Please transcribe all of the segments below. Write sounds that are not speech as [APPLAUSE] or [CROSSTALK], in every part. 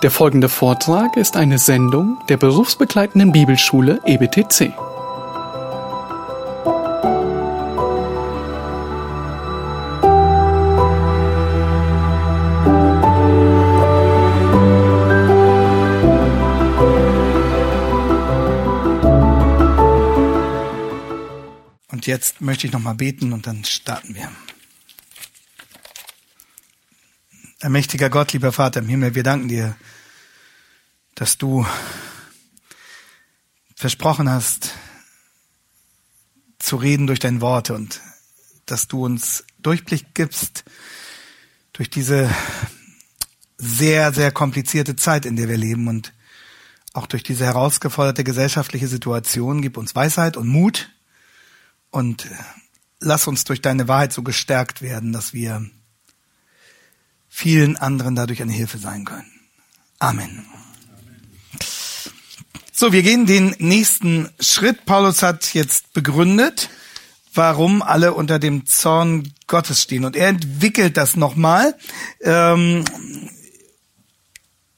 Der folgende Vortrag ist eine Sendung der berufsbegleitenden Bibelschule EBTC. Und jetzt möchte ich noch mal beten und dann starten wir. Allmächtiger Gott, lieber Vater im Himmel, wir danken dir, dass du versprochen hast, zu reden durch dein Wort und dass du uns Durchblick gibst durch diese sehr, sehr komplizierte Zeit, in der wir leben und auch durch diese herausgeforderte gesellschaftliche Situation. Gib uns Weisheit und Mut und lass uns durch deine Wahrheit so gestärkt werden, dass wir vielen anderen dadurch eine Hilfe sein können. Amen. So, wir gehen den nächsten Schritt. Paulus hat jetzt begründet, warum alle unter dem Zorn Gottes stehen. Und er entwickelt das nochmal. Ähm,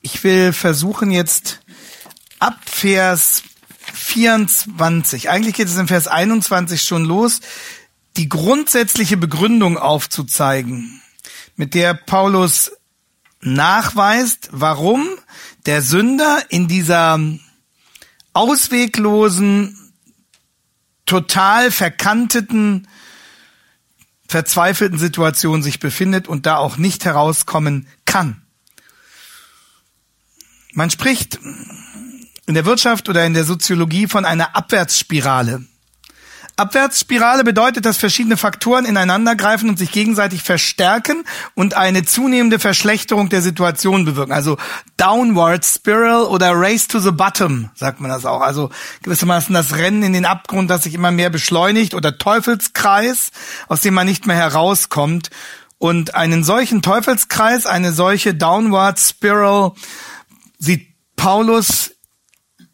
ich will versuchen jetzt ab Vers 24, eigentlich geht es in Vers 21 schon los, die grundsätzliche Begründung aufzuzeigen mit der Paulus nachweist, warum der Sünder in dieser ausweglosen, total verkanteten, verzweifelten Situation sich befindet und da auch nicht herauskommen kann. Man spricht in der Wirtschaft oder in der Soziologie von einer Abwärtsspirale. Abwärtsspirale bedeutet, dass verschiedene Faktoren ineinandergreifen und sich gegenseitig verstärken und eine zunehmende Verschlechterung der Situation bewirken. Also Downward Spiral oder Race to the Bottom, sagt man das auch. Also gewissermaßen das Rennen in den Abgrund, das sich immer mehr beschleunigt oder Teufelskreis, aus dem man nicht mehr herauskommt. Und einen solchen Teufelskreis, eine solche Downward Spiral sieht Paulus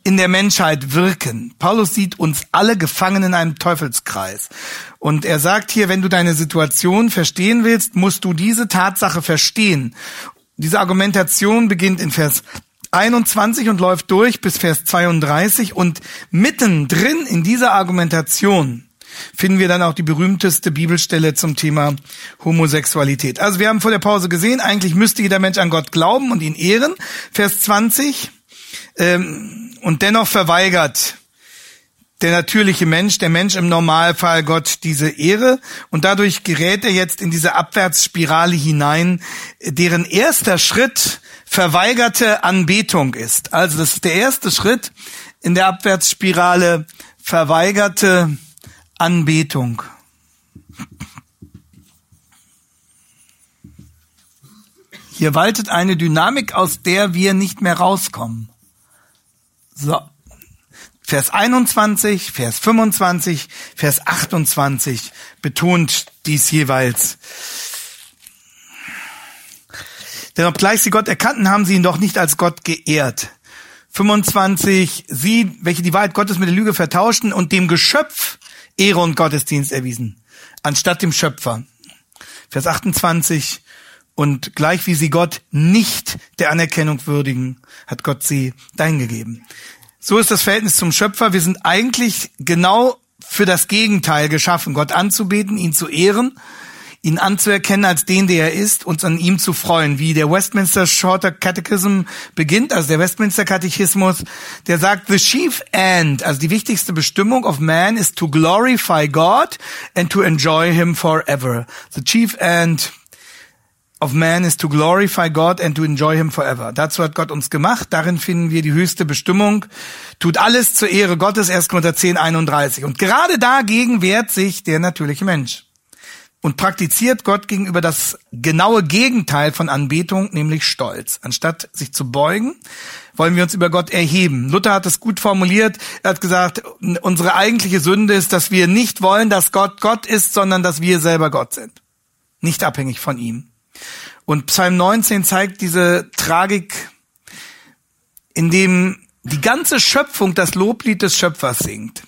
in der Menschheit wirken. Paulus sieht uns alle gefangen in einem Teufelskreis. Und er sagt hier, wenn du deine Situation verstehen willst, musst du diese Tatsache verstehen. Diese Argumentation beginnt in Vers 21 und läuft durch bis Vers 32 und mittendrin in dieser Argumentation finden wir dann auch die berühmteste Bibelstelle zum Thema Homosexualität. Also wir haben vor der Pause gesehen, eigentlich müsste jeder Mensch an Gott glauben und ihn ehren. Vers 20. Ähm, und dennoch verweigert der natürliche Mensch, der Mensch im Normalfall Gott diese Ehre und dadurch gerät er jetzt in diese Abwärtsspirale hinein, deren erster Schritt verweigerte Anbetung ist. Also das ist der erste Schritt in der Abwärtsspirale, verweigerte Anbetung. Hier waltet eine Dynamik, aus der wir nicht mehr rauskommen. So. Vers 21, Vers 25, Vers 28 betont dies jeweils. Denn obgleich sie Gott erkannten, haben sie ihn doch nicht als Gott geehrt. 25, sie, welche die Wahrheit Gottes mit der Lüge vertauschten und dem Geschöpf Ehre und Gottesdienst erwiesen, anstatt dem Schöpfer. Vers 28, und gleich wie sie Gott nicht der Anerkennung würdigen, hat Gott sie dahin So ist das Verhältnis zum Schöpfer. Wir sind eigentlich genau für das Gegenteil geschaffen, Gott anzubeten, ihn zu ehren, ihn anzuerkennen als den, der er ist, uns an ihm zu freuen, wie der Westminster Shorter Catechism beginnt, also der Westminster Katechismus, der sagt, the chief end, also die wichtigste Bestimmung of man is to glorify God and to enjoy him forever. The chief end of man is to glorify God and to enjoy him forever. Dazu hat Gott uns gemacht. Darin finden wir die höchste Bestimmung. Tut alles zur Ehre Gottes, 1. Korinther 10, 31. Und gerade dagegen wehrt sich der natürliche Mensch und praktiziert Gott gegenüber das genaue Gegenteil von Anbetung, nämlich Stolz. Anstatt sich zu beugen, wollen wir uns über Gott erheben. Luther hat es gut formuliert. Er hat gesagt, unsere eigentliche Sünde ist, dass wir nicht wollen, dass Gott Gott ist, sondern dass wir selber Gott sind. Nicht abhängig von ihm. Und Psalm 19 zeigt diese Tragik, in dem die ganze Schöpfung das Loblied des Schöpfers singt.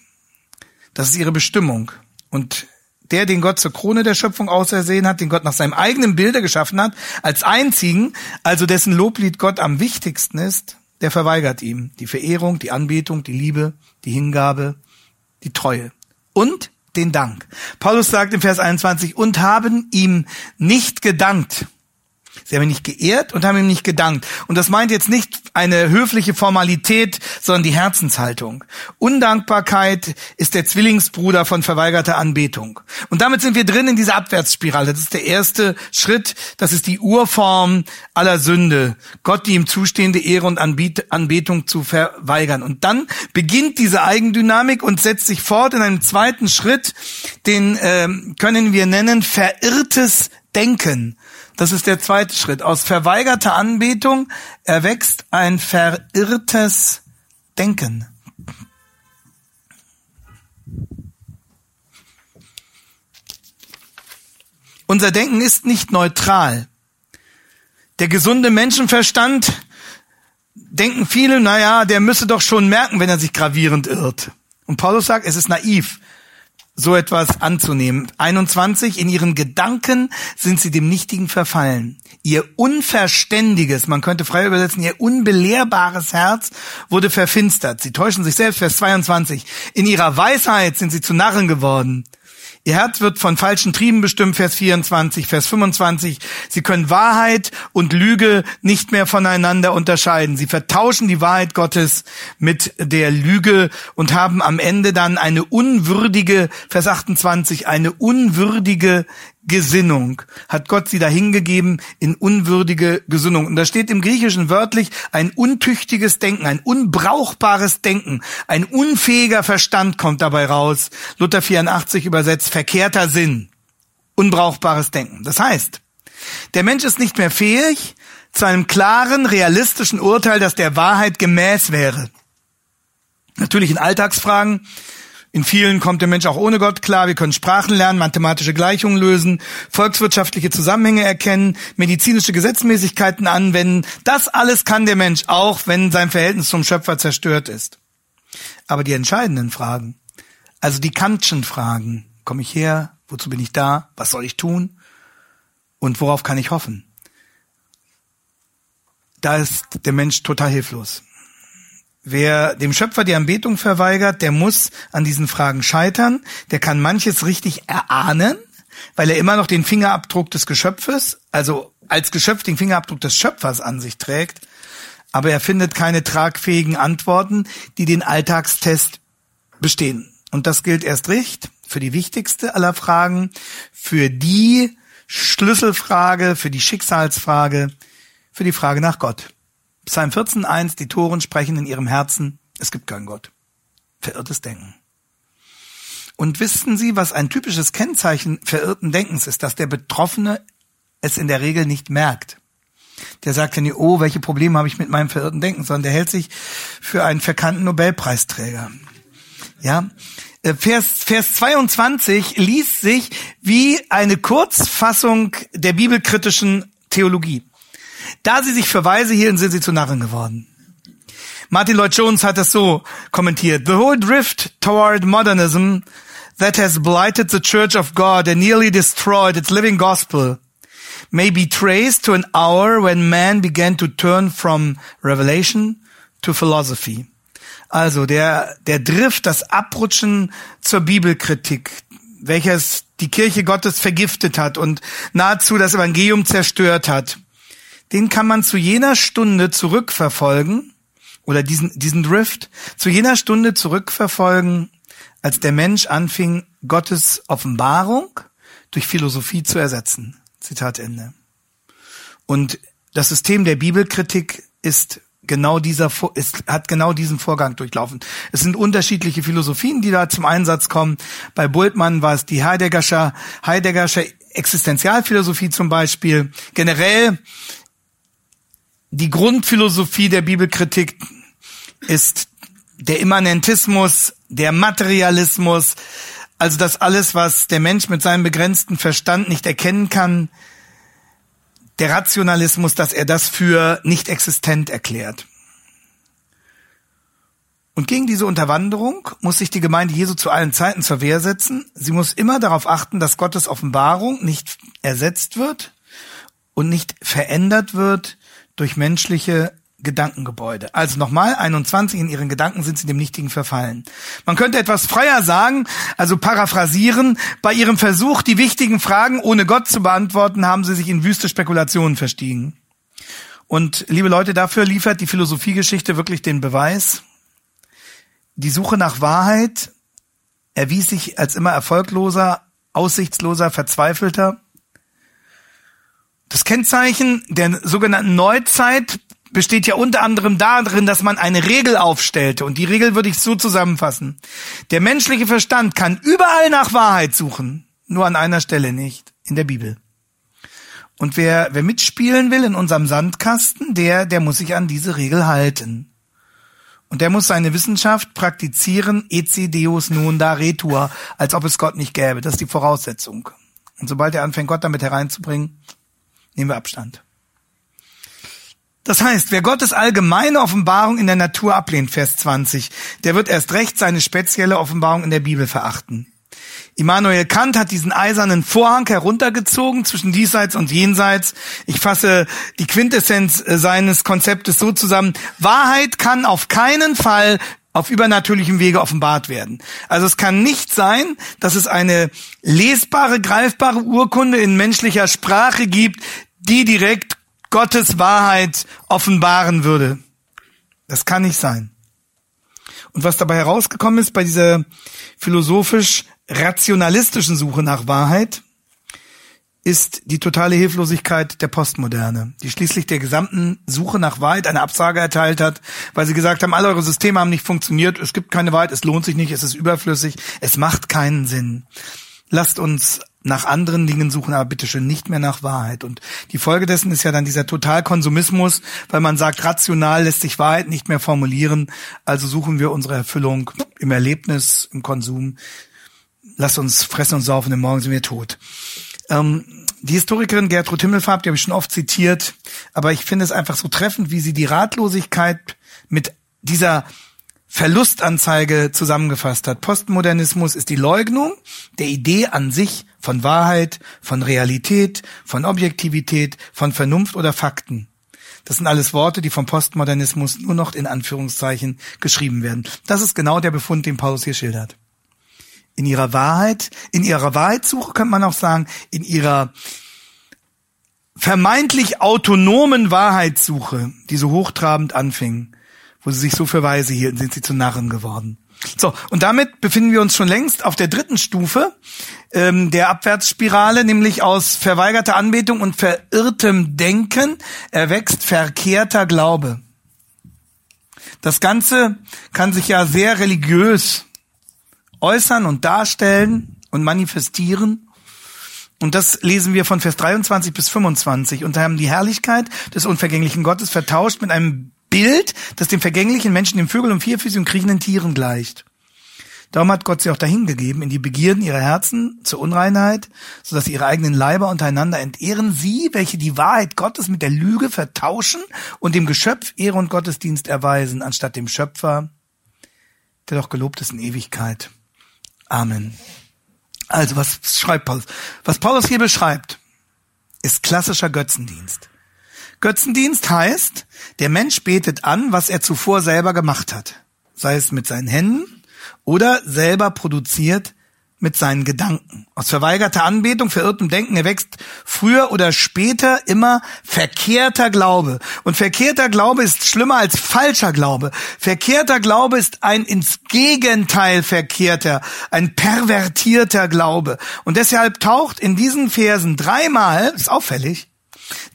Das ist ihre Bestimmung. Und der, den Gott zur Krone der Schöpfung ausersehen hat, den Gott nach seinem eigenen Bilde geschaffen hat, als einzigen, also dessen Loblied Gott am wichtigsten ist, der verweigert ihm die Verehrung, die Anbetung, die Liebe, die Hingabe, die Treue und den Dank. Paulus sagt im Vers 21, und haben ihm nicht gedankt. Sie haben ihn nicht geehrt und haben ihm nicht gedankt. Und das meint jetzt nicht eine höfliche Formalität, sondern die Herzenshaltung. Undankbarkeit ist der Zwillingsbruder von verweigerter Anbetung. Und damit sind wir drin in dieser Abwärtsspirale. Das ist der erste Schritt. Das ist die Urform aller Sünde. Gott die ihm zustehende Ehre und Anbetung zu verweigern. Und dann beginnt diese Eigendynamik und setzt sich fort in einem zweiten Schritt, den äh, können wir nennen verirrtes Denken. Das ist der zweite Schritt. Aus verweigerter Anbetung erwächst ein verirrtes Denken. Unser Denken ist nicht neutral. Der gesunde Menschenverstand denken viele, naja, der müsse doch schon merken, wenn er sich gravierend irrt. Und Paulus sagt, es ist naiv so etwas anzunehmen. 21, in ihren Gedanken sind sie dem Nichtigen verfallen. Ihr unverständiges, man könnte frei übersetzen, ihr unbelehrbares Herz wurde verfinstert. Sie täuschen sich selbst, Vers 22. In ihrer Weisheit sind sie zu Narren geworden. Ihr Herz wird von falschen Trieben bestimmt, Vers 24, Vers 25. Sie können Wahrheit und Lüge nicht mehr voneinander unterscheiden. Sie vertauschen die Wahrheit Gottes mit der Lüge und haben am Ende dann eine unwürdige, Vers 28, eine unwürdige Gesinnung hat Gott sie dahingegeben in unwürdige Gesinnung. Und da steht im Griechischen wörtlich ein untüchtiges Denken, ein unbrauchbares Denken, ein unfähiger Verstand kommt dabei raus. Luther 84 übersetzt verkehrter Sinn, unbrauchbares Denken. Das heißt, der Mensch ist nicht mehr fähig zu einem klaren, realistischen Urteil, das der Wahrheit gemäß wäre. Natürlich in Alltagsfragen in vielen kommt der Mensch auch ohne Gott klar. Wir können Sprachen lernen, mathematische Gleichungen lösen, volkswirtschaftliche Zusammenhänge erkennen, medizinische Gesetzmäßigkeiten anwenden. Das alles kann der Mensch auch, wenn sein Verhältnis zum Schöpfer zerstört ist. Aber die entscheidenden Fragen, also die Kantschen Fragen, komme ich her, wozu bin ich da, was soll ich tun und worauf kann ich hoffen? Da ist der Mensch total hilflos. Wer dem Schöpfer die Anbetung verweigert, der muss an diesen Fragen scheitern. Der kann manches richtig erahnen, weil er immer noch den Fingerabdruck des Geschöpfes, also als Geschöpf den Fingerabdruck des Schöpfers an sich trägt. Aber er findet keine tragfähigen Antworten, die den Alltagstest bestehen. Und das gilt erst recht für die wichtigste aller Fragen, für die Schlüsselfrage, für die Schicksalsfrage, für die Frage nach Gott. Psalm 14.1, die Toren sprechen in ihrem Herzen, es gibt keinen Gott. Verirrtes Denken. Und wissen Sie, was ein typisches Kennzeichen verirrten Denkens ist, dass der Betroffene es in der Regel nicht merkt. Der sagt ja nicht, oh, welche Probleme habe ich mit meinem verirrten Denken, sondern der hält sich für einen verkannten Nobelpreisträger. Ja, äh, Vers, Vers 22 liest sich wie eine Kurzfassung der bibelkritischen Theologie. Da sie sich für weise hielten, sind sie zu Narren geworden. Martin Lloyd Jones hat das so kommentiert. The whole drift toward modernism that has blighted the Church of God and nearly destroyed its living gospel may be traced to an hour when man began to turn from revelation to philosophy. Also der, der Drift, das Abrutschen zur Bibelkritik, welches die Kirche Gottes vergiftet hat und nahezu das Evangelium zerstört hat den kann man zu jener Stunde zurückverfolgen, oder diesen, diesen Drift, zu jener Stunde zurückverfolgen, als der Mensch anfing, Gottes Offenbarung durch Philosophie zu ersetzen. Zitat Ende. Und das System der Bibelkritik ist genau dieser, ist, hat genau diesen Vorgang durchlaufen. Es sind unterschiedliche Philosophien, die da zum Einsatz kommen. Bei Bultmann war es die Heideggersche, Heideggersche Existenzialphilosophie zum Beispiel. Generell die Grundphilosophie der Bibelkritik ist der Immanentismus, der Materialismus, also das alles, was der Mensch mit seinem begrenzten Verstand nicht erkennen kann, der Rationalismus, dass er das für nicht existent erklärt. Und gegen diese Unterwanderung muss sich die Gemeinde Jesu zu allen Zeiten zur Wehr setzen. Sie muss immer darauf achten, dass Gottes Offenbarung nicht ersetzt wird und nicht verändert wird durch menschliche Gedankengebäude. Also nochmal, 21 in ihren Gedanken sind sie dem Nichtigen verfallen. Man könnte etwas freier sagen, also paraphrasieren, bei ihrem Versuch, die wichtigen Fragen ohne Gott zu beantworten, haben sie sich in wüste Spekulationen verstiegen. Und liebe Leute, dafür liefert die Philosophiegeschichte wirklich den Beweis. Die Suche nach Wahrheit erwies sich als immer erfolgloser, aussichtsloser, verzweifelter. Das Kennzeichen der sogenannten Neuzeit besteht ja unter anderem darin, dass man eine Regel aufstellte. Und die Regel würde ich so zusammenfassen. Der menschliche Verstand kann überall nach Wahrheit suchen, nur an einer Stelle nicht, in der Bibel. Und wer, wer mitspielen will in unserem Sandkasten, der, der muss sich an diese Regel halten. Und der muss seine Wissenschaft praktizieren, ec deus non da retur, als ob es Gott nicht gäbe. Das ist die Voraussetzung. Und sobald er anfängt, Gott damit hereinzubringen, nehmen wir Abstand. Das heißt, wer Gottes allgemeine Offenbarung in der Natur ablehnt, Vers 20, der wird erst recht seine spezielle Offenbarung in der Bibel verachten. Immanuel Kant hat diesen eisernen Vorhang heruntergezogen zwischen diesseits und jenseits. Ich fasse die Quintessenz äh, seines Konzeptes so zusammen. Wahrheit kann auf keinen Fall auf übernatürlichem Wege offenbart werden. Also es kann nicht sein, dass es eine lesbare, greifbare Urkunde in menschlicher Sprache gibt, die direkt Gottes Wahrheit offenbaren würde. Das kann nicht sein. Und was dabei herausgekommen ist bei dieser philosophisch rationalistischen Suche nach Wahrheit, ist die totale Hilflosigkeit der Postmoderne, die schließlich der gesamten Suche nach Wahrheit eine Absage erteilt hat, weil sie gesagt haben, alle eure Systeme haben nicht funktioniert, es gibt keine Wahrheit, es lohnt sich nicht, es ist überflüssig, es macht keinen Sinn. Lasst uns nach anderen Dingen suchen, aber bitteschön nicht mehr nach Wahrheit. Und die Folge dessen ist ja dann dieser Totalkonsumismus, weil man sagt, rational lässt sich Wahrheit nicht mehr formulieren, also suchen wir unsere Erfüllung im Erlebnis, im Konsum. Lass uns fressen und saufen, denn morgen sind wir tot. Ähm, die Historikerin Gertrud Himmelfarb, die habe ich schon oft zitiert, aber ich finde es einfach so treffend, wie sie die Ratlosigkeit mit dieser Verlustanzeige zusammengefasst hat. Postmodernismus ist die Leugnung der Idee an sich von Wahrheit, von Realität, von Objektivität, von Vernunft oder Fakten. Das sind alles Worte, die vom Postmodernismus nur noch in Anführungszeichen geschrieben werden. Das ist genau der Befund, den Paulus hier schildert. In ihrer Wahrheit, in ihrer Wahrheitssuche könnte man auch sagen, in ihrer vermeintlich autonomen Wahrheitssuche, die so hochtrabend anfing, wo sie sich so für weise hielten, sind sie zu Narren geworden. So, und damit befinden wir uns schon längst auf der dritten Stufe ähm, der Abwärtsspirale, nämlich aus verweigerter Anbetung und verirrtem Denken erwächst verkehrter Glaube. Das Ganze kann sich ja sehr religiös äußern und darstellen und manifestieren. Und das lesen wir von Vers 23 bis 25. Und da haben die Herrlichkeit des unvergänglichen Gottes vertauscht mit einem Bild, das dem vergänglichen Menschen, dem Vögeln und vierfüßigen kriechenden Tieren gleicht. Darum hat Gott sie auch dahingegeben in die Begierden ihrer Herzen zur Unreinheit, so dass sie ihre eigenen Leiber untereinander entehren. Sie, welche die Wahrheit Gottes mit der Lüge vertauschen und dem Geschöpf Ehre und Gottesdienst erweisen, anstatt dem Schöpfer, der doch gelobt ist in Ewigkeit. Amen. Also, was schreibt Paulus? Was Paulus hier beschreibt, ist klassischer Götzendienst. Götzendienst heißt, der Mensch betet an, was er zuvor selber gemacht hat. Sei es mit seinen Händen oder selber produziert mit seinen Gedanken. Aus verweigerter Anbetung, verirrtem Denken erwächst früher oder später immer verkehrter Glaube. Und verkehrter Glaube ist schlimmer als falscher Glaube. Verkehrter Glaube ist ein ins Gegenteil verkehrter, ein pervertierter Glaube. Und deshalb taucht in diesen Versen dreimal, ist auffällig,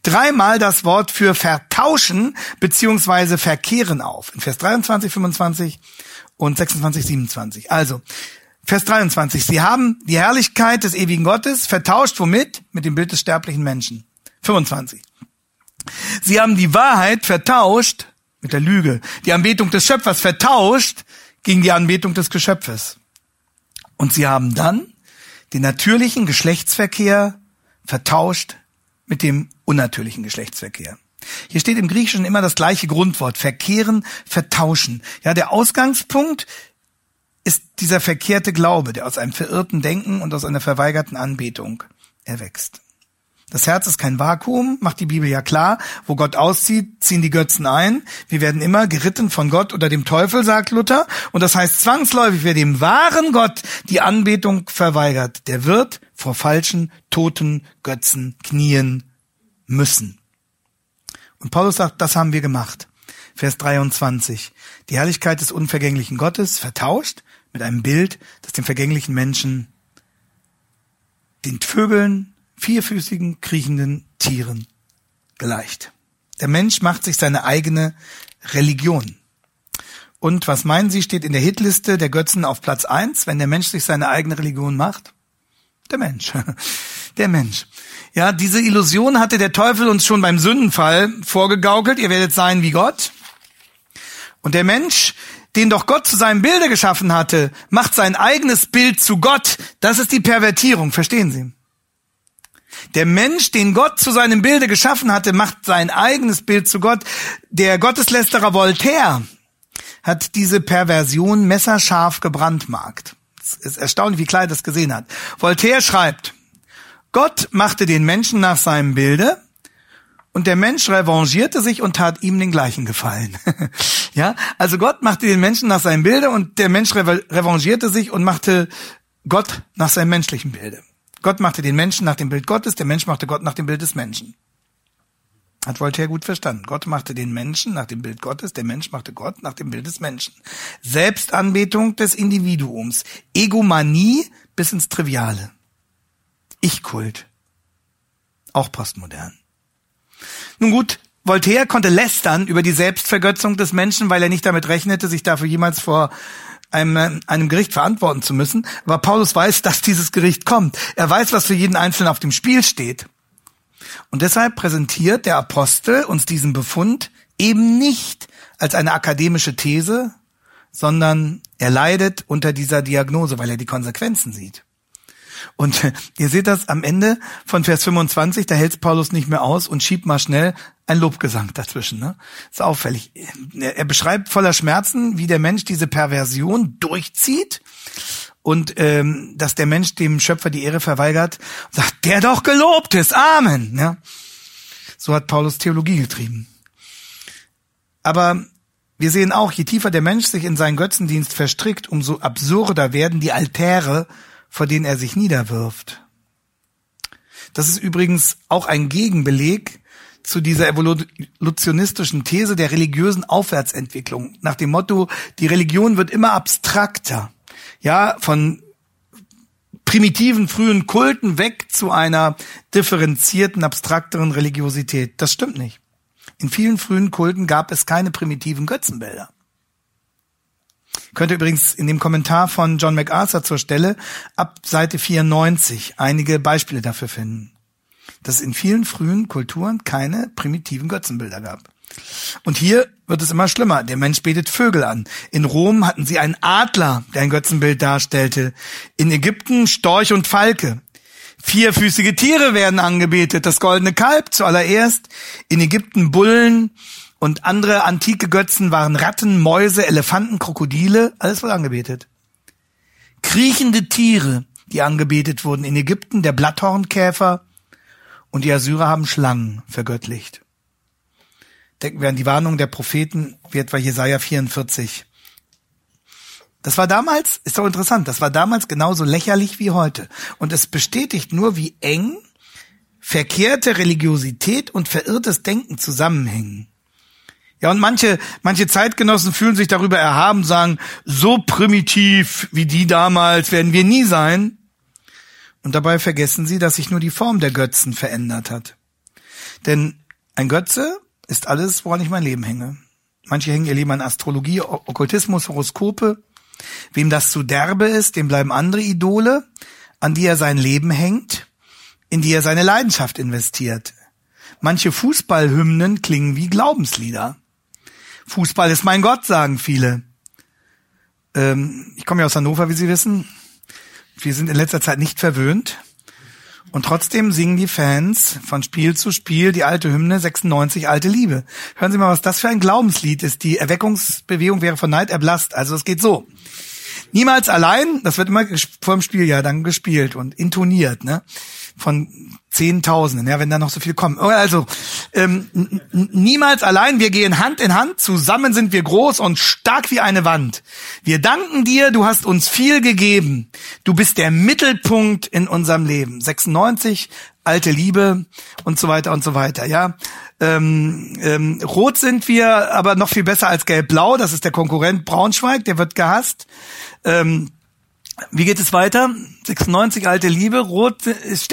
dreimal das Wort für vertauschen beziehungsweise verkehren auf. In Vers 23, 25 und 26, 27. Also, Vers 23. Sie haben die Herrlichkeit des ewigen Gottes vertauscht womit? Mit dem Bild des sterblichen Menschen. 25. Sie haben die Wahrheit vertauscht mit der Lüge. Die Anbetung des Schöpfers vertauscht gegen die Anbetung des Geschöpfes. Und sie haben dann den natürlichen Geschlechtsverkehr vertauscht mit dem unnatürlichen Geschlechtsverkehr. Hier steht im Griechischen immer das gleiche Grundwort, verkehren, vertauschen. Ja, der Ausgangspunkt ist dieser verkehrte Glaube, der aus einem verirrten Denken und aus einer verweigerten Anbetung erwächst. Das Herz ist kein Vakuum, macht die Bibel ja klar. Wo Gott auszieht, ziehen die Götzen ein. Wir werden immer geritten von Gott oder dem Teufel, sagt Luther. Und das heißt zwangsläufig, wer dem wahren Gott die Anbetung verweigert, der wird vor falschen, toten Götzen knien müssen. Und Paulus sagt, das haben wir gemacht. Vers 23. Die Herrlichkeit des unvergänglichen Gottes vertauscht mit einem Bild, das dem vergänglichen Menschen, den Vögeln, vierfüßigen, kriechenden Tieren gleicht. Der Mensch macht sich seine eigene Religion. Und was meinen Sie, steht in der Hitliste der Götzen auf Platz eins, wenn der Mensch sich seine eigene Religion macht? Der Mensch. [LAUGHS] Der Mensch. Ja, diese Illusion hatte der Teufel uns schon beim Sündenfall vorgegaukelt. Ihr werdet sein wie Gott. Und der Mensch, den doch Gott zu seinem Bilde geschaffen hatte, macht sein eigenes Bild zu Gott. Das ist die Pervertierung. Verstehen Sie? Der Mensch, den Gott zu seinem Bilde geschaffen hatte, macht sein eigenes Bild zu Gott. Der Gotteslästerer Voltaire hat diese Perversion messerscharf gebrandmarkt. Es ist erstaunlich, wie klar er das gesehen hat. Voltaire schreibt, Gott machte den Menschen nach seinem Bilde und der Mensch revanchierte sich und tat ihm den gleichen Gefallen. [LAUGHS] ja, also Gott machte den Menschen nach seinem Bilde und der Mensch revanchierte sich und machte Gott nach seinem menschlichen Bilde. Gott machte den Menschen nach dem Bild Gottes, der Mensch machte Gott nach dem Bild des Menschen. Hat Voltaire gut verstanden. Gott machte den Menschen nach dem Bild Gottes, der Mensch machte Gott nach dem Bild des Menschen. Selbstanbetung des Individuums. Egomanie bis ins Triviale. Ich-Kult. Auch postmodern. Nun gut, Voltaire konnte lästern über die Selbstvergötzung des Menschen, weil er nicht damit rechnete, sich dafür jemals vor einem, einem Gericht verantworten zu müssen. Aber Paulus weiß, dass dieses Gericht kommt. Er weiß, was für jeden Einzelnen auf dem Spiel steht. Und deshalb präsentiert der Apostel uns diesen Befund eben nicht als eine akademische These, sondern er leidet unter dieser Diagnose, weil er die Konsequenzen sieht. Und [LAUGHS] ihr seht das am Ende von Vers 25, da hält Paulus nicht mehr aus und schiebt mal schnell ein Lobgesang dazwischen. Ne? Ist auffällig. Er beschreibt voller Schmerzen, wie der Mensch diese Perversion durchzieht und ähm, dass der Mensch dem Schöpfer die Ehre verweigert sagt, der doch gelobt ist, Amen. Ja? So hat Paulus Theologie getrieben. Aber wir sehen auch, je tiefer der Mensch sich in seinen Götzendienst verstrickt, umso absurder werden die Altäre, vor denen er sich niederwirft. Das ist übrigens auch ein Gegenbeleg zu dieser evolutionistischen These der religiösen Aufwärtsentwicklung. Nach dem Motto, die Religion wird immer abstrakter. Ja, von primitiven frühen Kulten weg zu einer differenzierten, abstrakteren Religiosität. Das stimmt nicht. In vielen frühen Kulten gab es keine primitiven Götzenbilder. Könnt ihr übrigens in dem Kommentar von John MacArthur zur Stelle ab Seite 94 einige Beispiele dafür finden, dass es in vielen frühen Kulturen keine primitiven Götzenbilder gab. Und hier wird es immer schlimmer. Der Mensch betet Vögel an. In Rom hatten sie einen Adler, der ein Götzenbild darstellte. In Ägypten Storch und Falke. Vierfüßige Tiere werden angebetet. Das goldene Kalb zuallererst. In Ägypten Bullen, und andere antike Götzen waren Ratten, Mäuse, Elefanten, Krokodile, alles wurde angebetet. Kriechende Tiere, die angebetet wurden in Ägypten, der Blatthornkäfer und die Assyrer haben Schlangen vergöttlicht. Denken wir an die Warnung der Propheten, wie etwa Jesaja 44. Das war damals, ist doch interessant, das war damals genauso lächerlich wie heute. Und es bestätigt nur, wie eng verkehrte Religiosität und verirrtes Denken zusammenhängen. Ja, und manche, manche Zeitgenossen fühlen sich darüber erhaben, sagen, so primitiv wie die damals werden wir nie sein. Und dabei vergessen sie, dass sich nur die Form der Götzen verändert hat. Denn ein Götze ist alles, woran ich mein Leben hänge. Manche hängen ihr Leben an Astrologie, Okkultismus, Horoskope. Wem das zu derbe ist, dem bleiben andere Idole, an die er sein Leben hängt, in die er seine Leidenschaft investiert. Manche Fußballhymnen klingen wie Glaubenslieder. Fußball ist mein Gott, sagen viele. Ähm, ich komme ja aus Hannover, wie Sie wissen. Wir sind in letzter Zeit nicht verwöhnt. Und trotzdem singen die Fans von Spiel zu Spiel die alte Hymne 96 Alte Liebe. Hören Sie mal, was das für ein Glaubenslied ist. Die Erweckungsbewegung wäre von Neid erblasst. Also es geht so. Niemals allein, das wird immer vor dem Spieljahr dann gespielt und intoniert, ne? Von Zehntausenden, ja, wenn da noch so viel kommen. Also, ähm, niemals allein, wir gehen Hand in Hand, zusammen sind wir groß und stark wie eine Wand. Wir danken dir, du hast uns viel gegeben. Du bist der Mittelpunkt in unserem Leben. 96, alte Liebe und so weiter und so weiter, ja. Ähm, ähm, rot sind wir, aber noch viel besser als gelb-blau. Das ist der Konkurrent Braunschweig, der wird gehasst. Ähm, wie geht es weiter? 96 alte Liebe. Rot,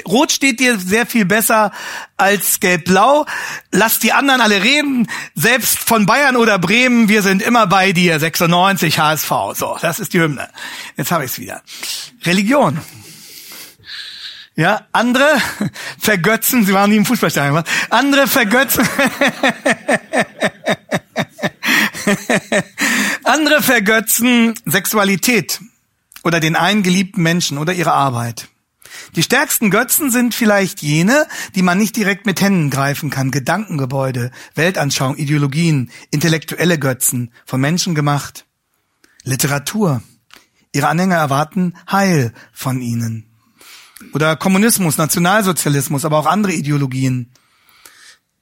Rot steht dir sehr viel besser als Gelb-Blau. Lass die anderen alle reden. Selbst von Bayern oder Bremen, wir sind immer bei dir. 96 HSV. So, das ist die Hymne. Jetzt habe ich es wieder. Religion. Ja, andere [LAUGHS] vergötzen, sie waren nie im Fußballstadion, andere vergötzen, [LAUGHS] andere vergötzen Sexualität oder den einen geliebten Menschen oder ihre Arbeit. Die stärksten Götzen sind vielleicht jene, die man nicht direkt mit Händen greifen kann. Gedankengebäude, Weltanschauung, Ideologien, intellektuelle Götzen, von Menschen gemacht. Literatur. Ihre Anhänger erwarten Heil von ihnen. Oder Kommunismus, Nationalsozialismus, aber auch andere Ideologien.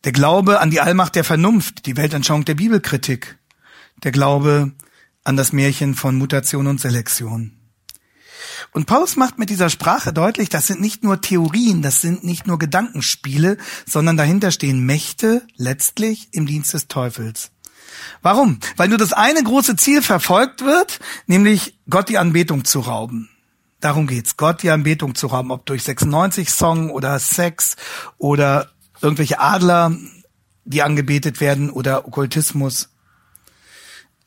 Der Glaube an die Allmacht der Vernunft, die Weltanschauung der Bibelkritik. Der Glaube an das Märchen von Mutation und Selektion. Und Paulus macht mit dieser Sprache deutlich, das sind nicht nur Theorien, das sind nicht nur Gedankenspiele, sondern dahinter stehen Mächte letztlich im Dienst des Teufels. Warum? Weil nur das eine große Ziel verfolgt wird, nämlich Gott die Anbetung zu rauben. Darum geht's. Gott die Anbetung zu rauben, ob durch 96 Song oder Sex oder irgendwelche Adler, die angebetet werden oder Okkultismus.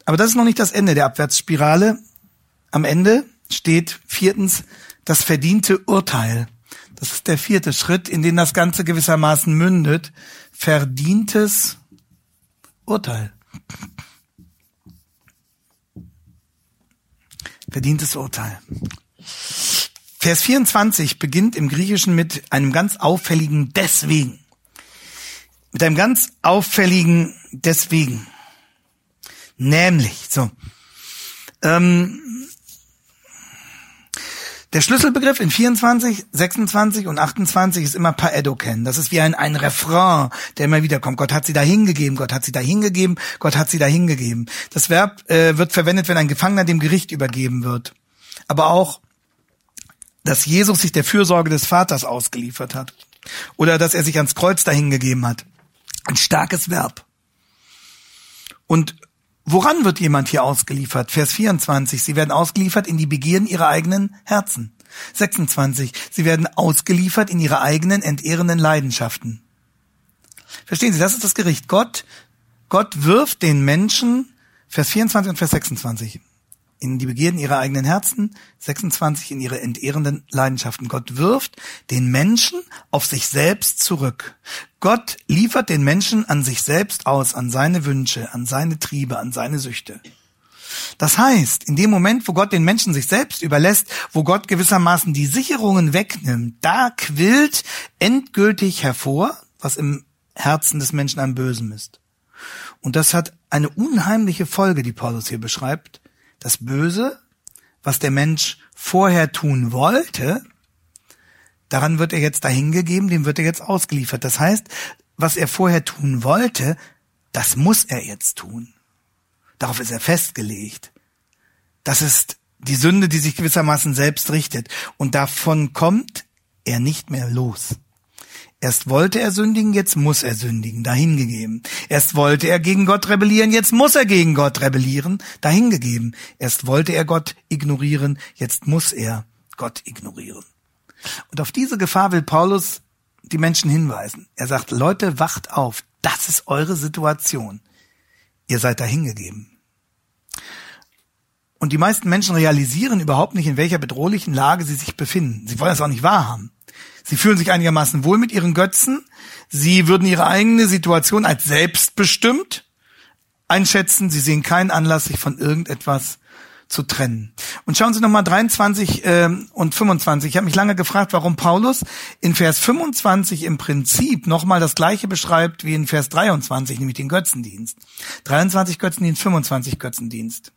Aber das ist noch nicht das Ende der Abwärtsspirale. Am Ende steht viertens das verdiente Urteil. Das ist der vierte Schritt, in den das Ganze gewissermaßen mündet. Verdientes Urteil. Verdientes Urteil. Vers 24 beginnt im Griechischen mit einem ganz auffälligen Deswegen. Mit einem ganz auffälligen Deswegen. Nämlich, so. Ähm, der Schlüsselbegriff in 24, 26 und 28 ist immer Paedoken. Das ist wie ein, ein Refrain, der immer wieder kommt. Gott hat sie da hingegeben, Gott hat sie da hingegeben, Gott hat sie da hingegeben. Das Verb äh, wird verwendet, wenn ein Gefangener dem Gericht übergeben wird. Aber auch, dass Jesus sich der Fürsorge des Vaters ausgeliefert hat. Oder dass er sich ans Kreuz dahingegeben hat. Ein starkes Verb. Und Woran wird jemand hier ausgeliefert? Vers 24. Sie werden ausgeliefert in die Begierden ihrer eigenen Herzen. 26. Sie werden ausgeliefert in ihre eigenen entehrenden Leidenschaften. Verstehen Sie, das ist das Gericht. Gott, Gott wirft den Menschen, Vers 24 und Vers 26 in die Begierden ihrer eigenen Herzen, 26 in ihre entehrenden Leidenschaften. Gott wirft den Menschen auf sich selbst zurück. Gott liefert den Menschen an sich selbst aus, an seine Wünsche, an seine Triebe, an seine Süchte. Das heißt, in dem Moment, wo Gott den Menschen sich selbst überlässt, wo Gott gewissermaßen die Sicherungen wegnimmt, da quillt endgültig hervor, was im Herzen des Menschen am Bösen ist. Und das hat eine unheimliche Folge, die Paulus hier beschreibt, das Böse, was der Mensch vorher tun wollte, daran wird er jetzt dahingegeben, dem wird er jetzt ausgeliefert. Das heißt, was er vorher tun wollte, das muss er jetzt tun. Darauf ist er festgelegt. Das ist die Sünde, die sich gewissermaßen selbst richtet. Und davon kommt er nicht mehr los. Erst wollte er sündigen, jetzt muss er sündigen, dahingegeben. Erst wollte er gegen Gott rebellieren, jetzt muss er gegen Gott rebellieren, dahingegeben. Erst wollte er Gott ignorieren, jetzt muss er Gott ignorieren. Und auf diese Gefahr will Paulus die Menschen hinweisen. Er sagt, Leute, wacht auf, das ist eure Situation. Ihr seid dahingegeben. Und die meisten Menschen realisieren überhaupt nicht, in welcher bedrohlichen Lage sie sich befinden. Sie wollen es auch nicht wahrhaben. Sie fühlen sich einigermaßen wohl mit ihren Götzen. Sie würden ihre eigene Situation als selbstbestimmt einschätzen. Sie sehen keinen Anlass, sich von irgendetwas zu trennen. Und schauen Sie nochmal 23 äh, und 25. Ich habe mich lange gefragt, warum Paulus in Vers 25 im Prinzip nochmal das gleiche beschreibt wie in Vers 23, nämlich den Götzendienst. 23 Götzendienst, 25 Götzendienst.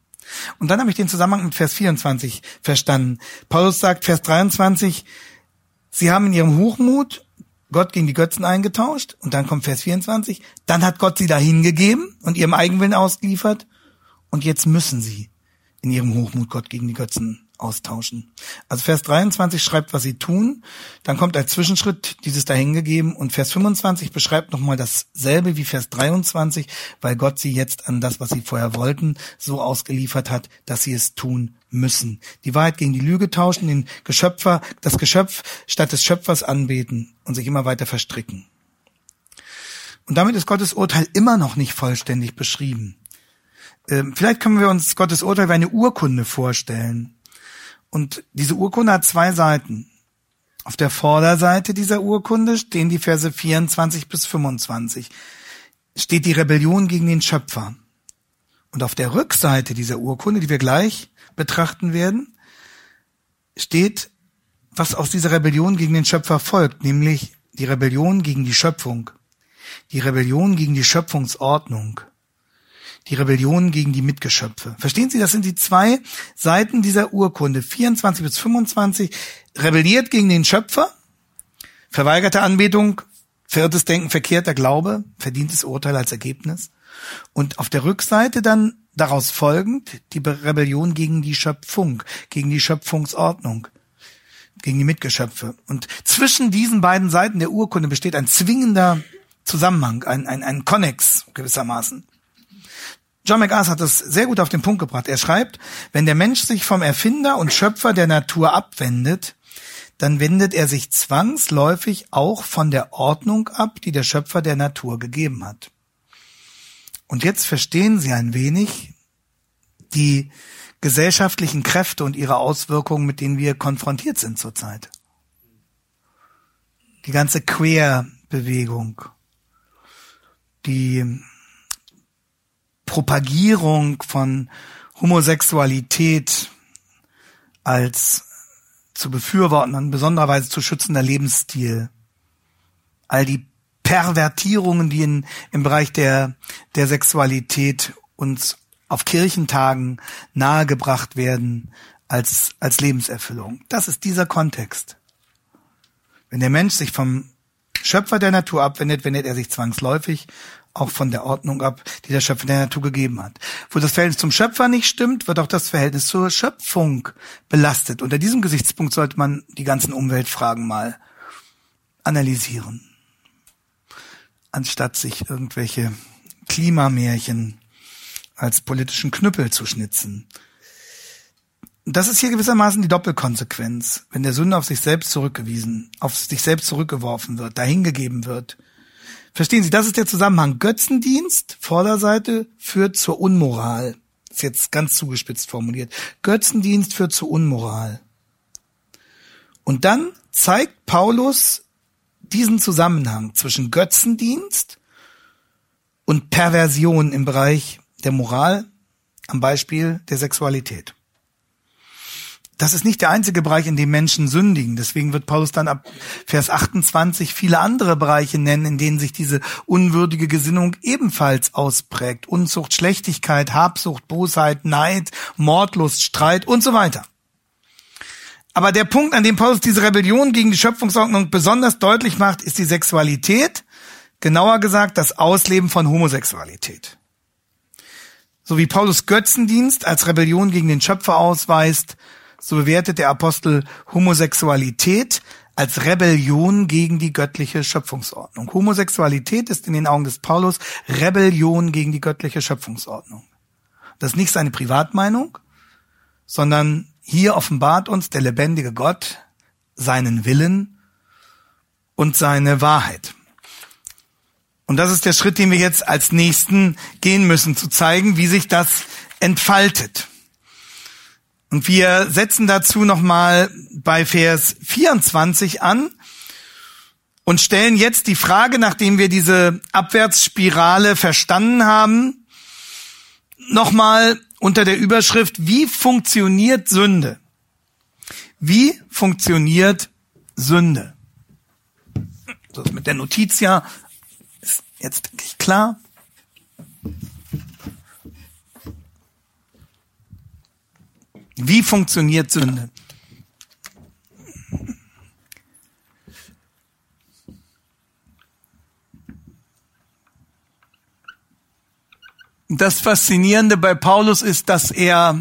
Und dann habe ich den Zusammenhang mit Vers 24 verstanden. Paulus sagt, Vers 23, Sie haben in ihrem Hochmut Gott gegen die Götzen eingetauscht. Und dann kommt Vers 24. Dann hat Gott sie dahin gegeben und ihrem Eigenwillen ausgeliefert. Und jetzt müssen sie in ihrem Hochmut Gott gegen die Götzen austauschen. Also Vers 23 schreibt, was sie tun. Dann kommt als Zwischenschritt dieses dahingegeben und Vers 25 beschreibt nochmal dasselbe wie Vers 23, weil Gott sie jetzt an das, was sie vorher wollten, so ausgeliefert hat, dass sie es tun müssen. Die Wahrheit gegen die Lüge tauschen, den Geschöpfer, das Geschöpf statt des Schöpfers anbeten und sich immer weiter verstricken. Und damit ist Gottes Urteil immer noch nicht vollständig beschrieben. Ähm, vielleicht können wir uns Gottes Urteil wie eine Urkunde vorstellen. Und diese Urkunde hat zwei Seiten. Auf der Vorderseite dieser Urkunde stehen die Verse 24 bis 25. Steht die Rebellion gegen den Schöpfer. Und auf der Rückseite dieser Urkunde, die wir gleich betrachten werden, steht, was aus dieser Rebellion gegen den Schöpfer folgt, nämlich die Rebellion gegen die Schöpfung, die Rebellion gegen die Schöpfungsordnung, die Rebellion gegen die Mitgeschöpfe. Verstehen Sie, das sind die zwei Seiten dieser Urkunde. 24 bis 25 rebelliert gegen den Schöpfer, verweigerte Anbetung, viertes Denken, verkehrter Glaube, verdientes Urteil als Ergebnis. Und auf der Rückseite dann daraus folgend die Rebellion gegen die Schöpfung, gegen die Schöpfungsordnung, gegen die Mitgeschöpfe. Und zwischen diesen beiden Seiten der Urkunde besteht ein zwingender Zusammenhang, ein, ein, ein Konnex gewissermaßen. John McArthur hat das sehr gut auf den Punkt gebracht. Er schreibt, wenn der Mensch sich vom Erfinder und Schöpfer der Natur abwendet, dann wendet er sich zwangsläufig auch von der Ordnung ab, die der Schöpfer der Natur gegeben hat. Und jetzt verstehen Sie ein wenig die gesellschaftlichen Kräfte und ihre Auswirkungen, mit denen wir konfrontiert sind zurzeit. Die ganze Queer-Bewegung, die Propagierung von Homosexualität als zu befürworten, in besonderer Weise zu schützender Lebensstil. All die Pervertierungen, die in, im Bereich der, der Sexualität uns auf Kirchentagen nahegebracht werden als, als Lebenserfüllung. Das ist dieser Kontext. Wenn der Mensch sich vom Schöpfer der Natur abwendet, wendet er sich zwangsläufig auch von der Ordnung ab, die der Schöpfer der Natur gegeben hat. Wo das Verhältnis zum Schöpfer nicht stimmt, wird auch das Verhältnis zur Schöpfung belastet. Unter diesem Gesichtspunkt sollte man die ganzen Umweltfragen mal analysieren, anstatt sich irgendwelche Klimamärchen als politischen Knüppel zu schnitzen. Das ist hier gewissermaßen die Doppelkonsequenz, wenn der Sünder auf sich selbst zurückgewiesen, auf sich selbst zurückgeworfen wird, dahingegeben wird, Verstehen Sie, das ist der Zusammenhang. Götzendienst, Vorderseite, führt zur Unmoral. Ist jetzt ganz zugespitzt formuliert. Götzendienst führt zur Unmoral. Und dann zeigt Paulus diesen Zusammenhang zwischen Götzendienst und Perversion im Bereich der Moral am Beispiel der Sexualität das ist nicht der einzige Bereich, in dem Menschen sündigen. Deswegen wird Paulus dann ab Vers 28 viele andere Bereiche nennen, in denen sich diese unwürdige Gesinnung ebenfalls ausprägt. Unzucht, Schlechtigkeit, Habsucht, Bosheit, Neid, Mordlust, Streit und so weiter. Aber der Punkt, an dem Paulus diese Rebellion gegen die Schöpfungsordnung besonders deutlich macht, ist die Sexualität, genauer gesagt das Ausleben von Homosexualität. So wie Paulus Götzendienst als Rebellion gegen den Schöpfer ausweist, so bewertet der Apostel Homosexualität als Rebellion gegen die göttliche Schöpfungsordnung. Homosexualität ist in den Augen des Paulus Rebellion gegen die göttliche Schöpfungsordnung. Das ist nicht seine Privatmeinung, sondern hier offenbart uns der lebendige Gott seinen Willen und seine Wahrheit. Und das ist der Schritt, den wir jetzt als nächsten gehen müssen, zu zeigen, wie sich das entfaltet. Und wir setzen dazu nochmal bei Vers 24 an und stellen jetzt die Frage, nachdem wir diese Abwärtsspirale verstanden haben, nochmal unter der Überschrift, wie funktioniert Sünde? Wie funktioniert Sünde? Das mit der Notizia ist jetzt klar. Wie funktioniert Sünde? Das Faszinierende bei Paulus ist, dass er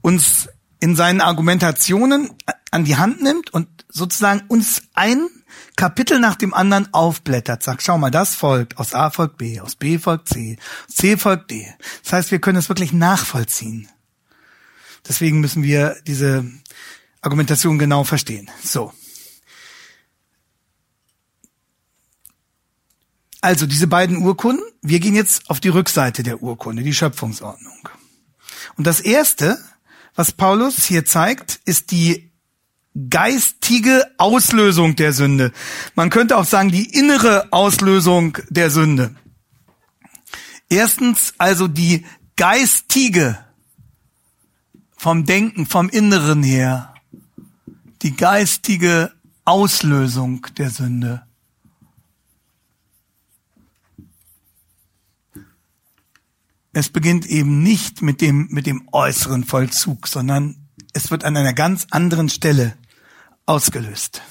uns in seinen Argumentationen an die Hand nimmt und sozusagen uns ein Kapitel nach dem anderen aufblättert, sagt, schau mal, das folgt, aus A folgt B, aus B folgt C, aus C folgt D. Das heißt, wir können es wirklich nachvollziehen. Deswegen müssen wir diese Argumentation genau verstehen. So. Also diese beiden Urkunden, wir gehen jetzt auf die Rückseite der Urkunde, die Schöpfungsordnung. Und das erste, was Paulus hier zeigt, ist die geistige Auslösung der Sünde. Man könnte auch sagen, die innere Auslösung der Sünde. Erstens also die geistige vom Denken, vom Inneren her, die geistige Auslösung der Sünde. Es beginnt eben nicht mit dem, mit dem äußeren Vollzug, sondern es wird an einer ganz anderen Stelle ausgelöst.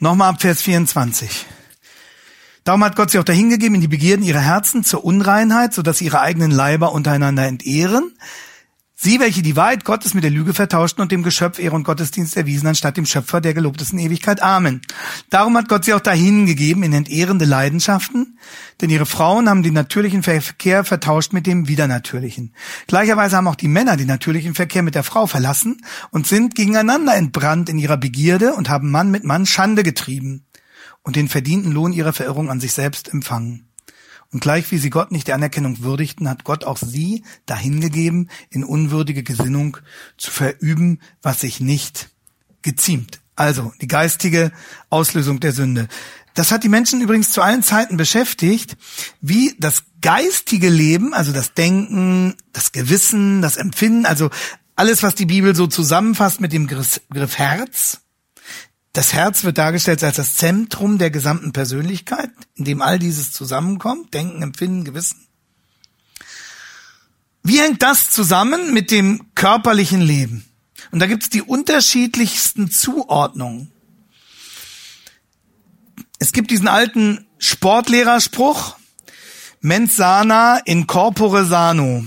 Nochmal ab Vers 24. Darum hat Gott sie auch dahingegeben in die Begierden ihrer Herzen zur Unreinheit, sodass sie ihre eigenen Leiber untereinander entehren, Sie, welche die Wahrheit Gottes mit der Lüge vertauschten und dem Geschöpf Ehre und Gottesdienst erwiesen, anstatt dem Schöpfer der gelobtesten Ewigkeit. Amen. Darum hat Gott sie auch dahin gegeben in entehrende Leidenschaften, denn ihre Frauen haben den natürlichen Verkehr vertauscht mit dem widernatürlichen. Gleicherweise haben auch die Männer den natürlichen Verkehr mit der Frau verlassen und sind gegeneinander entbrannt in ihrer Begierde und haben Mann mit Mann Schande getrieben und den verdienten Lohn ihrer Verirrung an sich selbst empfangen. Und gleich wie sie Gott nicht der Anerkennung würdigten, hat Gott auch sie dahingegeben, in unwürdige Gesinnung zu verüben, was sich nicht geziemt. Also die geistige Auslösung der Sünde. Das hat die Menschen übrigens zu allen Zeiten beschäftigt, wie das geistige Leben, also das Denken, das Gewissen, das Empfinden, also alles, was die Bibel so zusammenfasst mit dem Begriff Herz, das Herz wird dargestellt als das Zentrum der gesamten Persönlichkeit, in dem all dieses zusammenkommt, Denken, Empfinden, Gewissen. Wie hängt das zusammen mit dem körperlichen Leben? Und da gibt es die unterschiedlichsten Zuordnungen. Es gibt diesen alten Sportlehrerspruch, mens sana in corpore sano.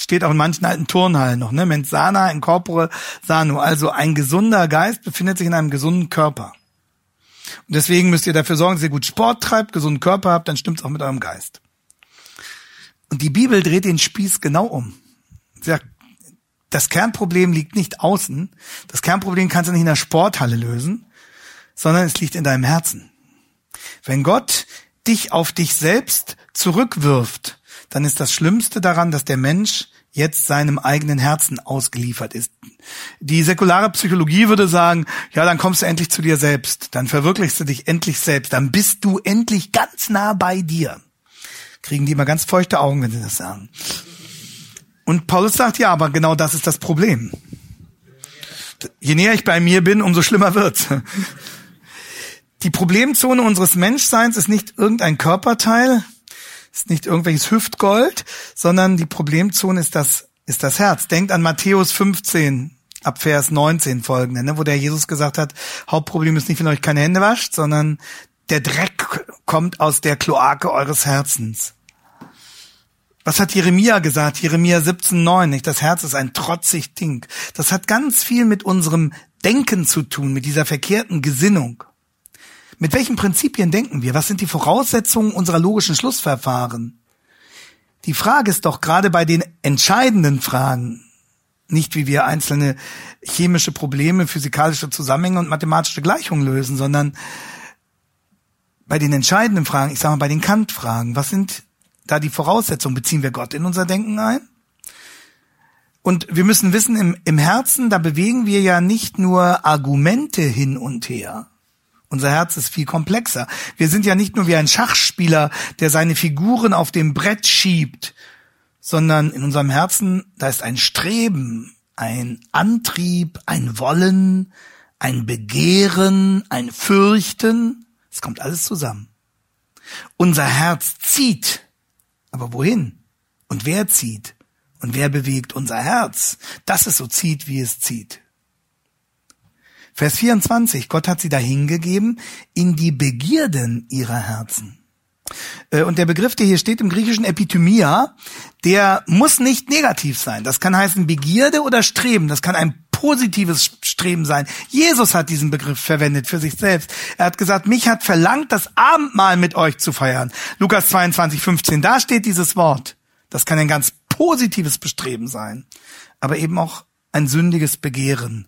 Steht auch in manchen alten Turnhallen noch, ne? Mens sana in corpore sano. Also ein gesunder Geist befindet sich in einem gesunden Körper. Und deswegen müsst ihr dafür sorgen, dass ihr gut Sport treibt, gesunden Körper habt, dann stimmt's auch mit eurem Geist. Und die Bibel dreht den Spieß genau um. Sie sagt, das Kernproblem liegt nicht außen. Das Kernproblem kannst du nicht in der Sporthalle lösen, sondern es liegt in deinem Herzen. Wenn Gott dich auf dich selbst zurückwirft, dann ist das Schlimmste daran, dass der Mensch jetzt seinem eigenen Herzen ausgeliefert ist. Die säkulare Psychologie würde sagen, ja, dann kommst du endlich zu dir selbst, dann verwirklichst du dich endlich selbst, dann bist du endlich ganz nah bei dir. Kriegen die immer ganz feuchte Augen, wenn sie das sagen. Und Paulus sagt, ja, aber genau das ist das Problem. Je näher ich bei mir bin, umso schlimmer wird's. Die Problemzone unseres Menschseins ist nicht irgendein Körperteil, ist nicht irgendwelches Hüftgold, sondern die Problemzone ist das, ist das Herz. Denkt an Matthäus 15, ab Vers 19 folgende, ne, wo der Jesus gesagt hat, Hauptproblem ist nicht, wenn ihr euch keine Hände wascht, sondern der Dreck kommt aus der Kloake eures Herzens. Was hat Jeremia gesagt? Jeremia 17,9, nicht? Das Herz ist ein trotzig Ding. Das hat ganz viel mit unserem Denken zu tun, mit dieser verkehrten Gesinnung. Mit welchen Prinzipien denken wir? Was sind die Voraussetzungen unserer logischen Schlussverfahren? Die Frage ist doch gerade bei den entscheidenden Fragen, nicht wie wir einzelne chemische Probleme, physikalische Zusammenhänge und mathematische Gleichungen lösen, sondern bei den entscheidenden Fragen, ich sage mal bei den Kant-Fragen, was sind da die Voraussetzungen? Beziehen wir Gott in unser Denken ein? Und wir müssen wissen, im, im Herzen, da bewegen wir ja nicht nur Argumente hin und her, Unser Herz ist viel komplexer. Wir sind ja nicht nur wie ein Schachspieler, der seine Figuren auf dem Brett schiebt, sondern in unserem Herzen, da ist ein Streben, ein Antrieb, ein Wollen, ein Begehren, ein Fürchten. Es kommt alles zusammen. Unser Herz zieht. Aber wohin? Und wer zieht? Und wer bewegt unser Herz, dass es so zieht, wie es zieht? Vers 24, Gott hat sie dahingegeben in die Begierden ihrer Herzen. Äh, und der Begriff, der hier steht im griechischen Epithymia, der muss nicht negativ sein. Das kann heißen Begierde oder Streben. Das kann ein positives Streben sein. Jesus hat diesen Begriff verwendet für sich selbst. Er hat gesagt, mich hat verlangt, das Abendmahl mit euch zu feiern. Lukas 22, 15, da steht dieses Wort. Das kann ein ganz positives Bestreben sein, aber eben auch ein sündiges Begehren.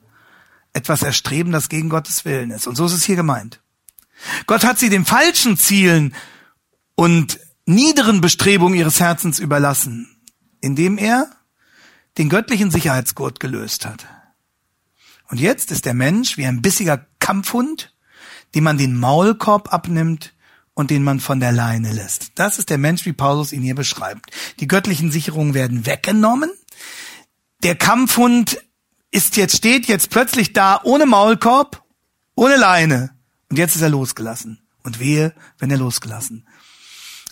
Etwas erstreben, das gegen Gottes Willen ist. Und so ist es hier gemeint. Gott hat sie den falschen Zielen und niederen Bestrebungen ihres Herzens überlassen, indem er den göttlichen Sicherheitsgurt gelöst hat. Und jetzt ist der Mensch wie ein bissiger Kampfhund, dem man den Maulkorb abnimmt und den man von der Leine lässt. Das ist der Mensch, wie Paulus ihn hier beschreibt. Die göttlichen Sicherungen werden weggenommen. Der Kampfhund ist jetzt, steht jetzt plötzlich da ohne Maulkorb, ohne Leine. Und jetzt ist er losgelassen. Und wehe, wenn er losgelassen.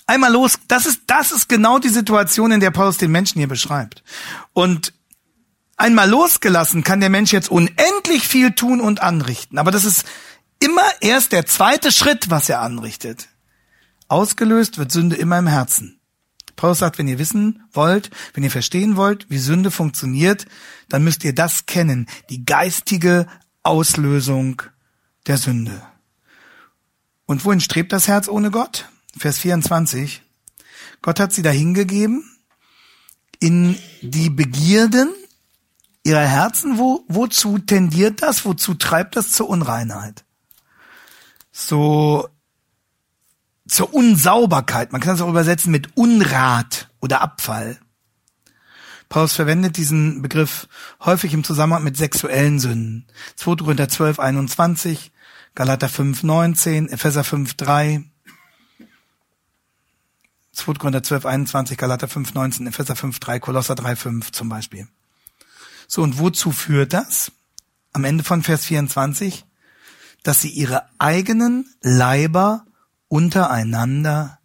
Einmal los, das ist, das ist genau die Situation, in der Paulus den Menschen hier beschreibt. Und Einmal losgelassen kann der Mensch jetzt unendlich viel tun und anrichten. Aber das ist immer erst der zweite Schritt, was er anrichtet. Ausgelöst wird Sünde immer im Herzen. Paulus sagt, wenn ihr wissen wollt, wenn ihr verstehen wollt, wie Sünde funktioniert, dann müsst ihr das kennen, die geistige Auslösung der Sünde. Und wohin strebt das Herz ohne Gott? Vers 24. Gott hat sie dahingegeben in die Begierden ihrer Herzen, wo, wozu tendiert das? Wozu treibt das zur Unreinheit? So, zur Unsauberkeit. Man kann das auch übersetzen mit Unrat oder Abfall. Paulus verwendet diesen Begriff häufig im Zusammenhang mit sexuellen Sünden. 2. Korinther 12, 21, Galater 5, 19, Epheser 5, 3. 2. Korinther 12, 21, Galater 5, 19, Epheser 5, 3, Kolosser 3, 5 zum Beispiel. So, und wozu führt das? Am Ende von Vers 24, dass sie ihre eigenen Leiber untereinander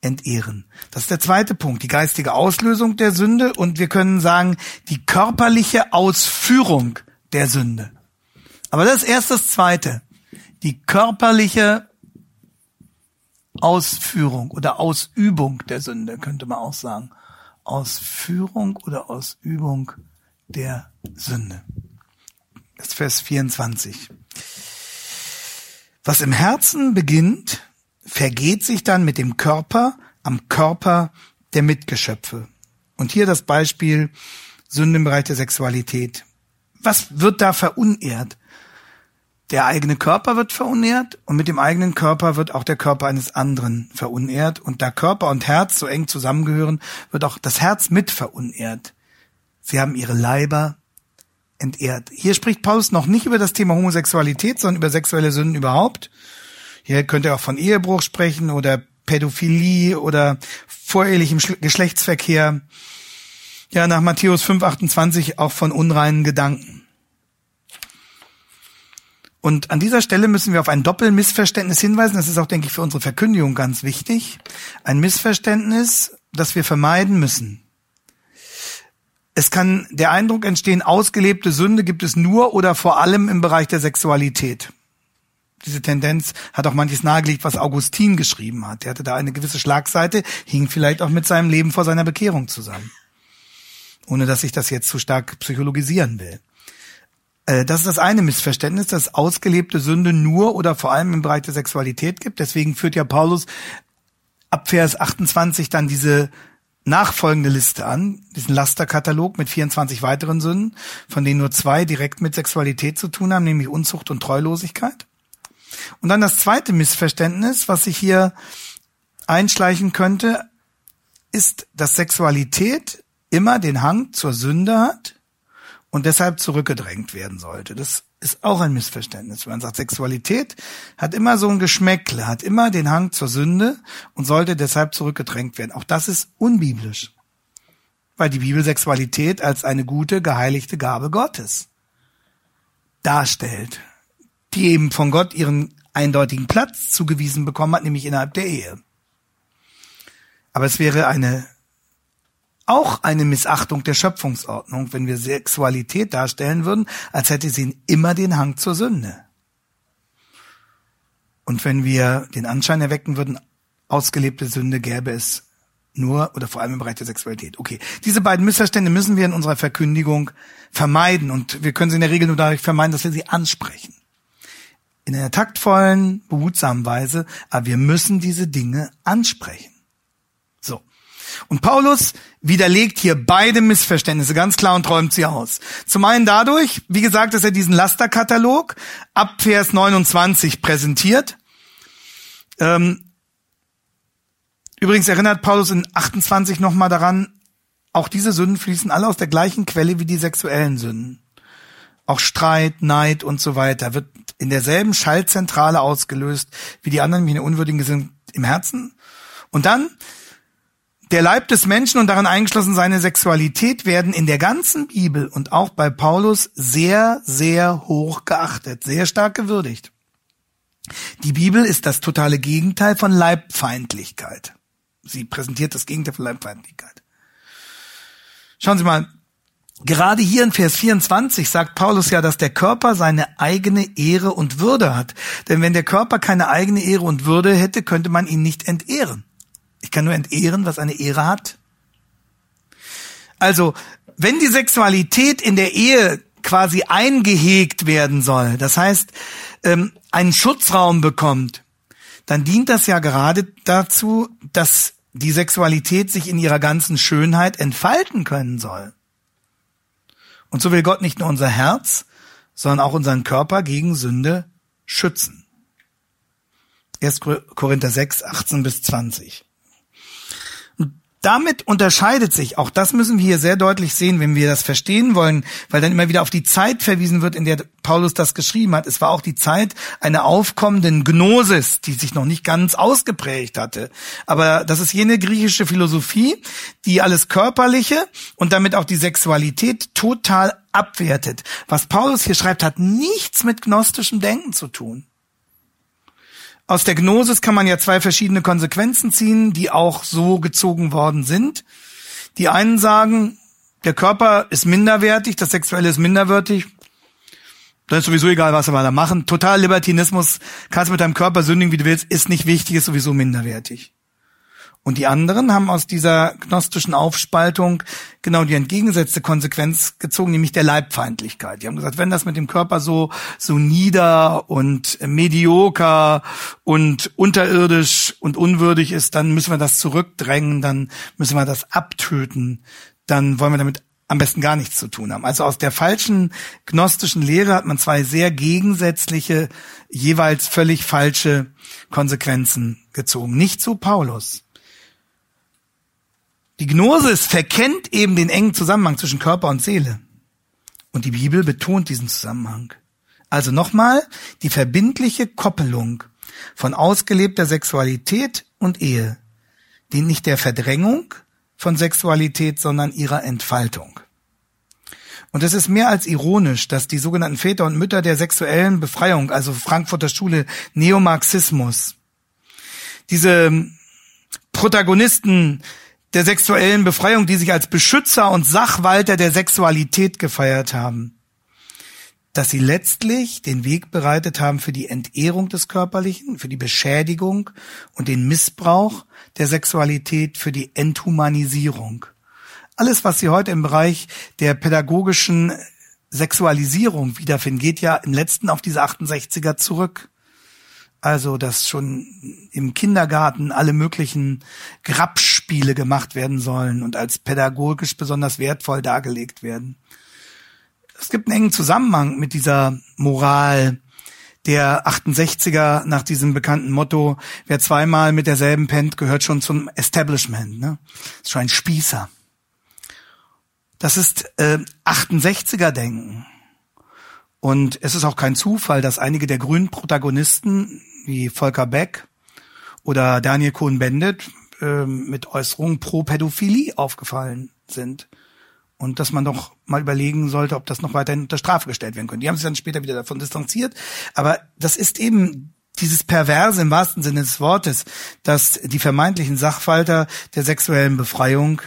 entehren. Das ist der zweite Punkt, die geistige Auslösung der Sünde und wir können sagen, die körperliche Ausführung der Sünde. Aber das ist erst das zweite, die körperliche Ausführung oder Ausübung der Sünde, könnte man auch sagen. Ausführung oder Ausübung der Sünde. Das ist Vers 24. Was im Herzen beginnt, vergeht sich dann mit dem Körper am Körper der Mitgeschöpfe. Und hier das Beispiel Sünde im Bereich der Sexualität. Was wird da verunehrt? Der eigene Körper wird verunehrt und mit dem eigenen Körper wird auch der Körper eines anderen verunehrt. Und da Körper und Herz so eng zusammengehören, wird auch das Herz mit verunehrt. Sie haben ihre Leiber entehrt. Hier spricht Paulus noch nicht über das Thema Homosexualität, sondern über sexuelle Sünden überhaupt. Hier könnte er auch von Ehebruch sprechen oder Pädophilie oder vorehelichem Geschlechtsverkehr. Ja, nach Matthäus 5,28 auch von unreinen Gedanken. Und an dieser Stelle müssen wir auf ein Doppelmissverständnis hinweisen. Das ist auch, denke ich, für unsere Verkündigung ganz wichtig. Ein Missverständnis, das wir vermeiden müssen es kann der Eindruck entstehen, ausgelebte Sünde gibt es nur oder vor allem im Bereich der Sexualität. Diese Tendenz hat auch manches nahegelegt, was Augustin geschrieben hat. Er hatte da eine gewisse Schlagseite, hing vielleicht auch mit seinem Leben vor seiner Bekehrung zusammen. Ohne dass ich das jetzt zu stark psychologisieren will. Äh, das ist das eine Missverständnis, dass ausgelebte Sünde nur oder vor allem im Bereich der Sexualität gibt. Deswegen führt ja Paulus ab Vers 28 dann diese nachfolgende Liste an, diesen Lasterkatalog mit 24 weiteren Sünden, von denen nur zwei direkt mit Sexualität zu tun haben, nämlich Unzucht und Treulosigkeit. Und dann das zweite Missverständnis, was sich hier einschleichen könnte, ist, dass Sexualität immer den Hang zur Sünde hat und deshalb zurückgedrängt werden sollte. Das ist auch ein Missverständnis. Man sagt, Sexualität hat immer so ein Geschmäckle, hat immer den Hang zur Sünde und sollte deshalb zurückgedrängt werden. Auch das ist unbiblisch. Weil die Bibel Sexualität als eine gute, geheiligte Gabe Gottes darstellt, die eben von Gott ihren eindeutigen Platz zugewiesen bekommen hat, nämlich innerhalb der Ehe. Aber es wäre eine auch eine Missachtung der Schöpfungsordnung, wenn wir Sexualität darstellen würden, als hätte sie immer den Hang zur Sünde. Und wenn wir den Anschein erwecken würden, ausgelebte Sünde gäbe es nur oder vor allem im Bereich der Sexualität. Okay, diese beiden Missverstände müssen wir in unserer Verkündigung vermeiden und wir können sie in der Regel nur dadurch vermeiden, dass wir sie ansprechen. In einer taktvollen, behutsamen Weise, aber wir müssen diese Dinge ansprechen. So. Und Paulus widerlegt hier beide Missverständnisse ganz klar und träumt sie aus. Zum einen dadurch, wie gesagt, dass er diesen Lasterkatalog ab Vers 29 präsentiert. Ähm, übrigens erinnert Paulus in 28 nochmal daran, auch diese Sünden fließen alle aus der gleichen Quelle wie die sexuellen Sünden. Auch Streit, Neid und so weiter wird in derselben Schaltzentrale ausgelöst wie die anderen, wie eine Unwürdige sind im Herzen. Und dann der Leib des Menschen und darin eingeschlossen seine Sexualität werden in der ganzen Bibel und auch bei Paulus sehr, sehr hoch geachtet, sehr stark gewürdigt. Die Bibel ist das totale Gegenteil von Leibfeindlichkeit. Sie präsentiert das Gegenteil von Leibfeindlichkeit. Schauen Sie mal, gerade hier in Vers 24 sagt Paulus ja, dass der Körper seine eigene Ehre und Würde hat. Denn wenn der Körper keine eigene Ehre und Würde hätte, könnte man ihn nicht entehren. Ich kann nur entehren, was eine Ehre hat. Also, wenn die Sexualität in der Ehe quasi eingehegt werden soll, das heißt, ähm, einen Schutzraum bekommt, dann dient das ja gerade dazu, dass die Sexualität sich in ihrer ganzen Schönheit entfalten können soll. Und so will Gott nicht nur unser Herz, sondern auch unseren Körper gegen Sünde schützen. 1. Korinther 6, 18 bis 20. Damit unterscheidet sich, auch das müssen wir hier sehr deutlich sehen, wenn wir das verstehen wollen, weil dann immer wieder auf die Zeit verwiesen wird, in der Paulus das geschrieben hat. Es war auch die Zeit einer aufkommenden Gnosis, die sich noch nicht ganz ausgeprägt hatte. Aber das ist jene griechische Philosophie, die alles Körperliche und damit auch die Sexualität total abwertet. Was Paulus hier schreibt, hat nichts mit gnostischem Denken zu tun. Aus der Gnosis kann man ja zwei verschiedene Konsequenzen ziehen, die auch so gezogen worden sind. Die einen sagen, der Körper ist minderwertig, das Sexuelle ist minderwertig. Dann ist sowieso egal, was wir da machen. Total Libertinismus, kannst mit deinem Körper sündigen, wie du willst, ist nicht wichtig, ist sowieso minderwertig. Und die anderen haben aus dieser gnostischen Aufspaltung genau die entgegengesetzte Konsequenz gezogen, nämlich der Leibfeindlichkeit. Die haben gesagt, wenn das mit dem Körper so, so nieder und medioker und unterirdisch und unwürdig ist, dann müssen wir das zurückdrängen, dann müssen wir das abtöten, dann wollen wir damit am besten gar nichts zu tun haben. Also aus der falschen gnostischen Lehre hat man zwei sehr gegensätzliche, jeweils völlig falsche Konsequenzen gezogen. Nicht zu Paulus. Die Gnosis verkennt eben den engen Zusammenhang zwischen Körper und Seele. Und die Bibel betont diesen Zusammenhang. Also nochmal, die verbindliche Koppelung von ausgelebter Sexualität und Ehe dient nicht der Verdrängung von Sexualität, sondern ihrer Entfaltung. Und es ist mehr als ironisch, dass die sogenannten Väter und Mütter der sexuellen Befreiung, also Frankfurter Schule Neomarxismus, diese Protagonisten der sexuellen Befreiung, die sich als Beschützer und Sachwalter der Sexualität gefeiert haben, dass sie letztlich den Weg bereitet haben für die Entehrung des Körperlichen, für die Beschädigung und den Missbrauch der Sexualität, für die Enthumanisierung. Alles, was Sie heute im Bereich der pädagogischen Sexualisierung wiederfinden, geht ja im letzten auf diese 68er zurück. Also, dass schon im Kindergarten alle möglichen Grabspiele gemacht werden sollen und als pädagogisch besonders wertvoll dargelegt werden. Es gibt einen engen Zusammenhang mit dieser Moral der 68er nach diesem bekannten Motto, wer zweimal mit derselben pennt, gehört schon zum Establishment. Ne? Ist schon ein Spießer. Das ist äh, 68er-Denken. Und es ist auch kein Zufall, dass einige der grünen Protagonisten wie Volker Beck oder Daniel Cohn-Bendit äh, mit Äußerungen pro Pädophilie aufgefallen sind. Und dass man doch mal überlegen sollte, ob das noch weiterhin unter Strafe gestellt werden könnte. Die haben sich dann später wieder davon distanziert. Aber das ist eben dieses Perverse im wahrsten Sinne des Wortes, dass die vermeintlichen Sachwalter der sexuellen Befreiung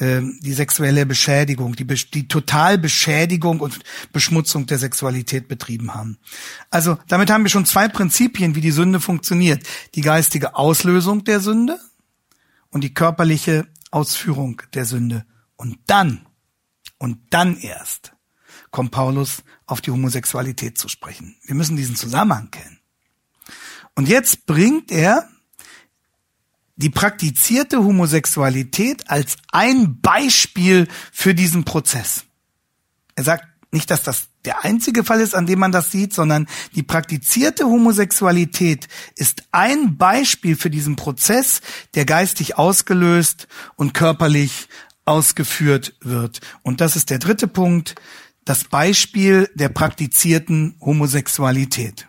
die sexuelle Beschädigung, die, die Totalbeschädigung und Beschmutzung der Sexualität betrieben haben. Also damit haben wir schon zwei Prinzipien, wie die Sünde funktioniert. Die geistige Auslösung der Sünde und die körperliche Ausführung der Sünde. Und dann, und dann erst, kommt Paulus auf die Homosexualität zu sprechen. Wir müssen diesen Zusammenhang kennen. Und jetzt bringt er die praktizierte Homosexualität als ein Beispiel für diesen Prozess. Er sagt nicht, dass das der einzige Fall ist, an dem man das sieht, sondern die praktizierte Homosexualität ist ein Beispiel für diesen Prozess, der geistig ausgelöst und körperlich ausgeführt wird. Und das ist der dritte Punkt, das Beispiel der praktizierten Homosexualität.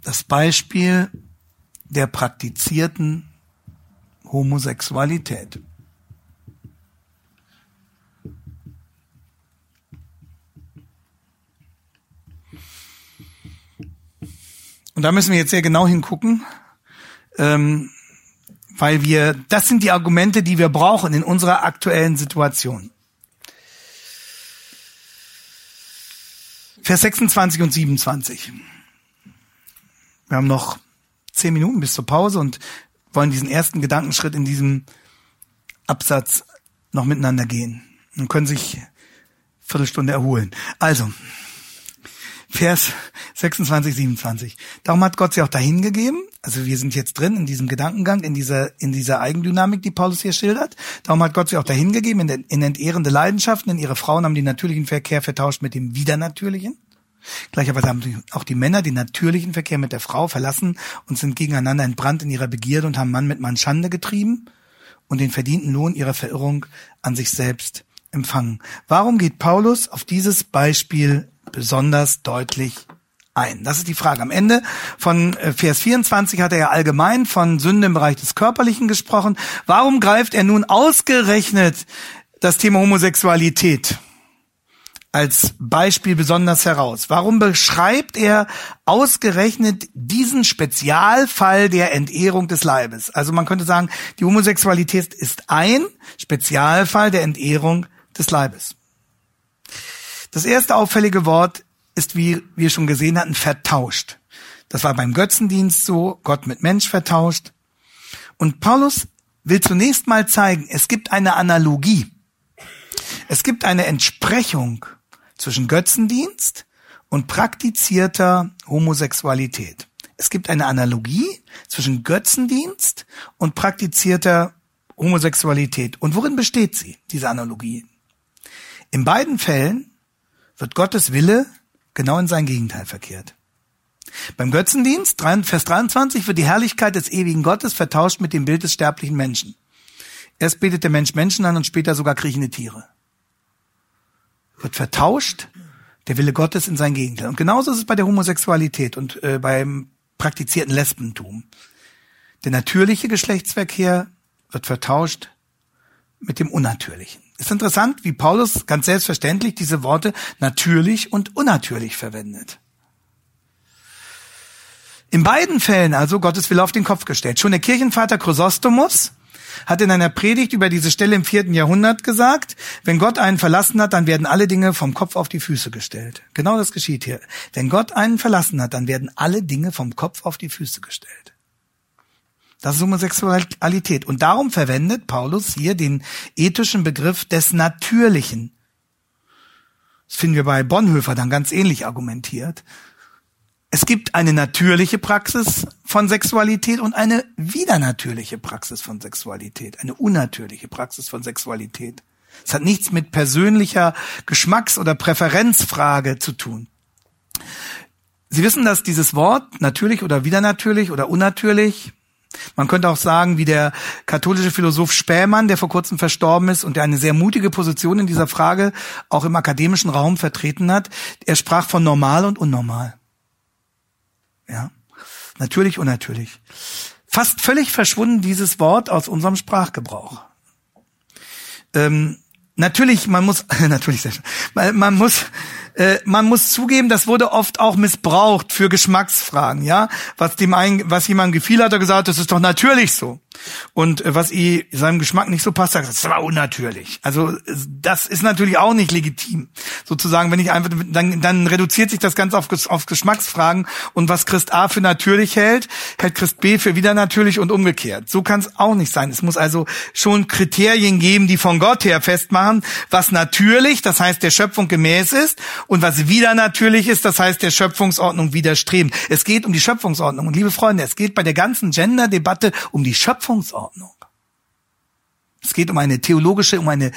Das Beispiel der praktizierten Homosexualität. Und da müssen wir jetzt sehr genau hingucken, ähm, weil wir, das sind die Argumente, die wir brauchen in unserer aktuellen Situation. Vers 26 und 27. Wir haben noch zehn Minuten bis zur Pause und wollen diesen ersten Gedankenschritt in diesem Absatz noch miteinander gehen und können sich Viertelstunde erholen. Also, Vers 26, 27. Darum hat Gott sie auch dahin gegeben. Also wir sind jetzt drin in diesem Gedankengang, in dieser, in dieser Eigendynamik, die Paulus hier schildert. Darum hat Gott sie auch dahin gegeben in, in entehrende Leidenschaften, denn ihre Frauen haben den natürlichen Verkehr vertauscht mit dem widernatürlichen. Gleicherweise haben auch die Männer den natürlichen Verkehr mit der Frau verlassen und sind gegeneinander entbrannt in ihrer Begierde und haben Mann mit Mann Schande getrieben und den verdienten Lohn ihrer Verirrung an sich selbst empfangen. Warum geht Paulus auf dieses Beispiel besonders deutlich ein? Das ist die Frage. Am Ende von äh, Vers 24 hat er ja allgemein von Sünde im Bereich des Körperlichen gesprochen. Warum greift er nun ausgerechnet das Thema Homosexualität als Beispiel besonders heraus? Warum beschreibt er ausgerechnet diesen Spezialfall der Entehrung des Leibes? Also man könnte sagen, die Homosexualität ist ein Spezialfall der Entehrung des Leibes. Das erste auffällige Wort ist, wie wir schon gesehen hatten, vertauscht. Das war beim Götzendienst so, Gott mit Mensch vertauscht. Und Paulus will zunächst mal zeigen, es gibt eine Analogie. Es gibt eine Entsprechung zwischen Götzendienst und praktizierter Homosexualität. Es gibt eine Analogie zwischen Götzendienst und praktizierter Homosexualität. Und worin besteht sie, diese Analogie? In beiden Fällen wird Gottes Wille genau in sein Gegenteil verkehrt. Beim Götzendienst, Vers 23, wird die Herrlichkeit des ewigen Gottes vertauscht mit dem Bild des sterblichen Menschen. Erst betet der Mensch Menschen an und später sogar kriechende Tiere wird vertauscht, der Wille Gottes in sein Gegenteil. Und genauso ist es bei der Homosexualität und äh, beim praktizierten Lesbentum. Der natürliche Geschlechtsverkehr wird vertauscht mit dem unnatürlichen. Ist interessant, wie Paulus ganz selbstverständlich diese Worte natürlich und unnatürlich verwendet. In beiden Fällen also Gottes Wille auf den Kopf gestellt. Schon der Kirchenvater Chrysostomus hat in einer Predigt über diese Stelle im vierten Jahrhundert gesagt, wenn Gott einen verlassen hat, dann werden alle Dinge vom Kopf auf die Füße gestellt. Genau das geschieht hier. Wenn Gott einen verlassen hat, dann werden alle Dinge vom Kopf auf die Füße gestellt. Das ist Homosexualität. Und darum verwendet Paulus hier den ethischen Begriff des Natürlichen. Das finden wir bei Bonhoeffer dann ganz ähnlich argumentiert. Es gibt eine natürliche Praxis von Sexualität und eine widernatürliche Praxis von Sexualität, eine unnatürliche Praxis von Sexualität. Es hat nichts mit persönlicher Geschmacks- oder Präferenzfrage zu tun. Sie wissen, dass dieses Wort natürlich oder widernatürlich oder unnatürlich Man könnte auch sagen, wie der katholische Philosoph Spähmann, der vor kurzem verstorben ist und der eine sehr mutige Position in dieser Frage auch im akademischen Raum vertreten hat. Er sprach von normal und unnormal. Ja. Natürlich, unnatürlich. Fast völlig verschwunden dieses Wort aus unserem Sprachgebrauch. Ähm, natürlich, man muss, [LAUGHS] natürlich, man, man muss, äh, man muss zugeben, das wurde oft auch missbraucht für Geschmacksfragen, ja. Was dem ein, was jemandem gefiel, hat er gesagt, das ist doch natürlich so. Und äh, was i seinem Geschmack nicht so passt, sagt, das war unnatürlich. Also das ist natürlich auch nicht legitim. Sozusagen, wenn ich einfach, dann, dann reduziert sich das Ganze auf, auf Geschmacksfragen und was Christ A für natürlich hält, hält Christ B für wieder natürlich und umgekehrt. So kann es auch nicht sein. Es muss also schon Kriterien geben, die von Gott her festmachen, was natürlich, das heißt der Schöpfung gemäß ist und was wieder natürlich ist, das heißt der Schöpfungsordnung widerstreben. Es geht um die Schöpfungsordnung. Und liebe Freunde, es geht bei der ganzen Gender-Debatte um die Schöpfungsordnung. Es geht um eine theologische, um eine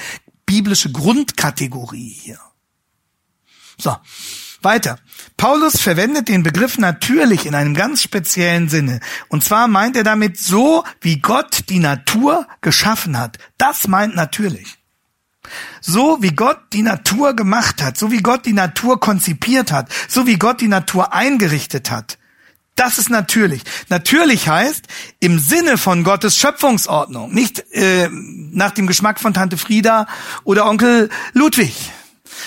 biblische Grundkategorie hier. So, weiter. Paulus verwendet den Begriff natürlich in einem ganz speziellen Sinne. Und zwar meint er damit so, wie Gott die Natur geschaffen hat. Das meint natürlich. So wie Gott die Natur gemacht hat, so wie Gott die Natur konzipiert hat, so wie Gott die Natur eingerichtet hat. Das ist natürlich. Natürlich heißt im Sinne von Gottes Schöpfungsordnung, nicht äh, nach dem Geschmack von Tante Frieda oder Onkel Ludwig,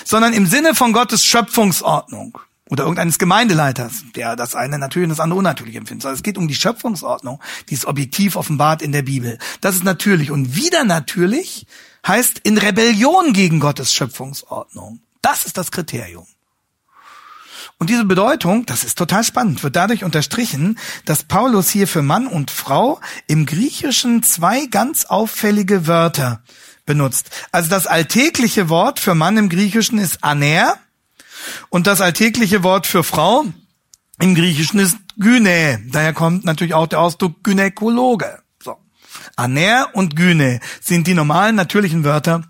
sondern im Sinne von Gottes Schöpfungsordnung oder irgendeines Gemeindeleiters, der das eine natürlich und das andere unnatürlich empfindet. Also es geht um die Schöpfungsordnung, die ist objektiv offenbart in der Bibel. Das ist natürlich. Und wieder natürlich heißt in Rebellion gegen Gottes Schöpfungsordnung. Das ist das Kriterium. Und diese Bedeutung, das ist total spannend, wird dadurch unterstrichen, dass Paulus hier für Mann und Frau im Griechischen zwei ganz auffällige Wörter benutzt. Also das alltägliche Wort für Mann im Griechischen ist aner und das alltägliche Wort für Frau im Griechischen ist gyne. Daher kommt natürlich auch der Ausdruck Gynäkologe. Aner und Gyne sind die normalen natürlichen Wörter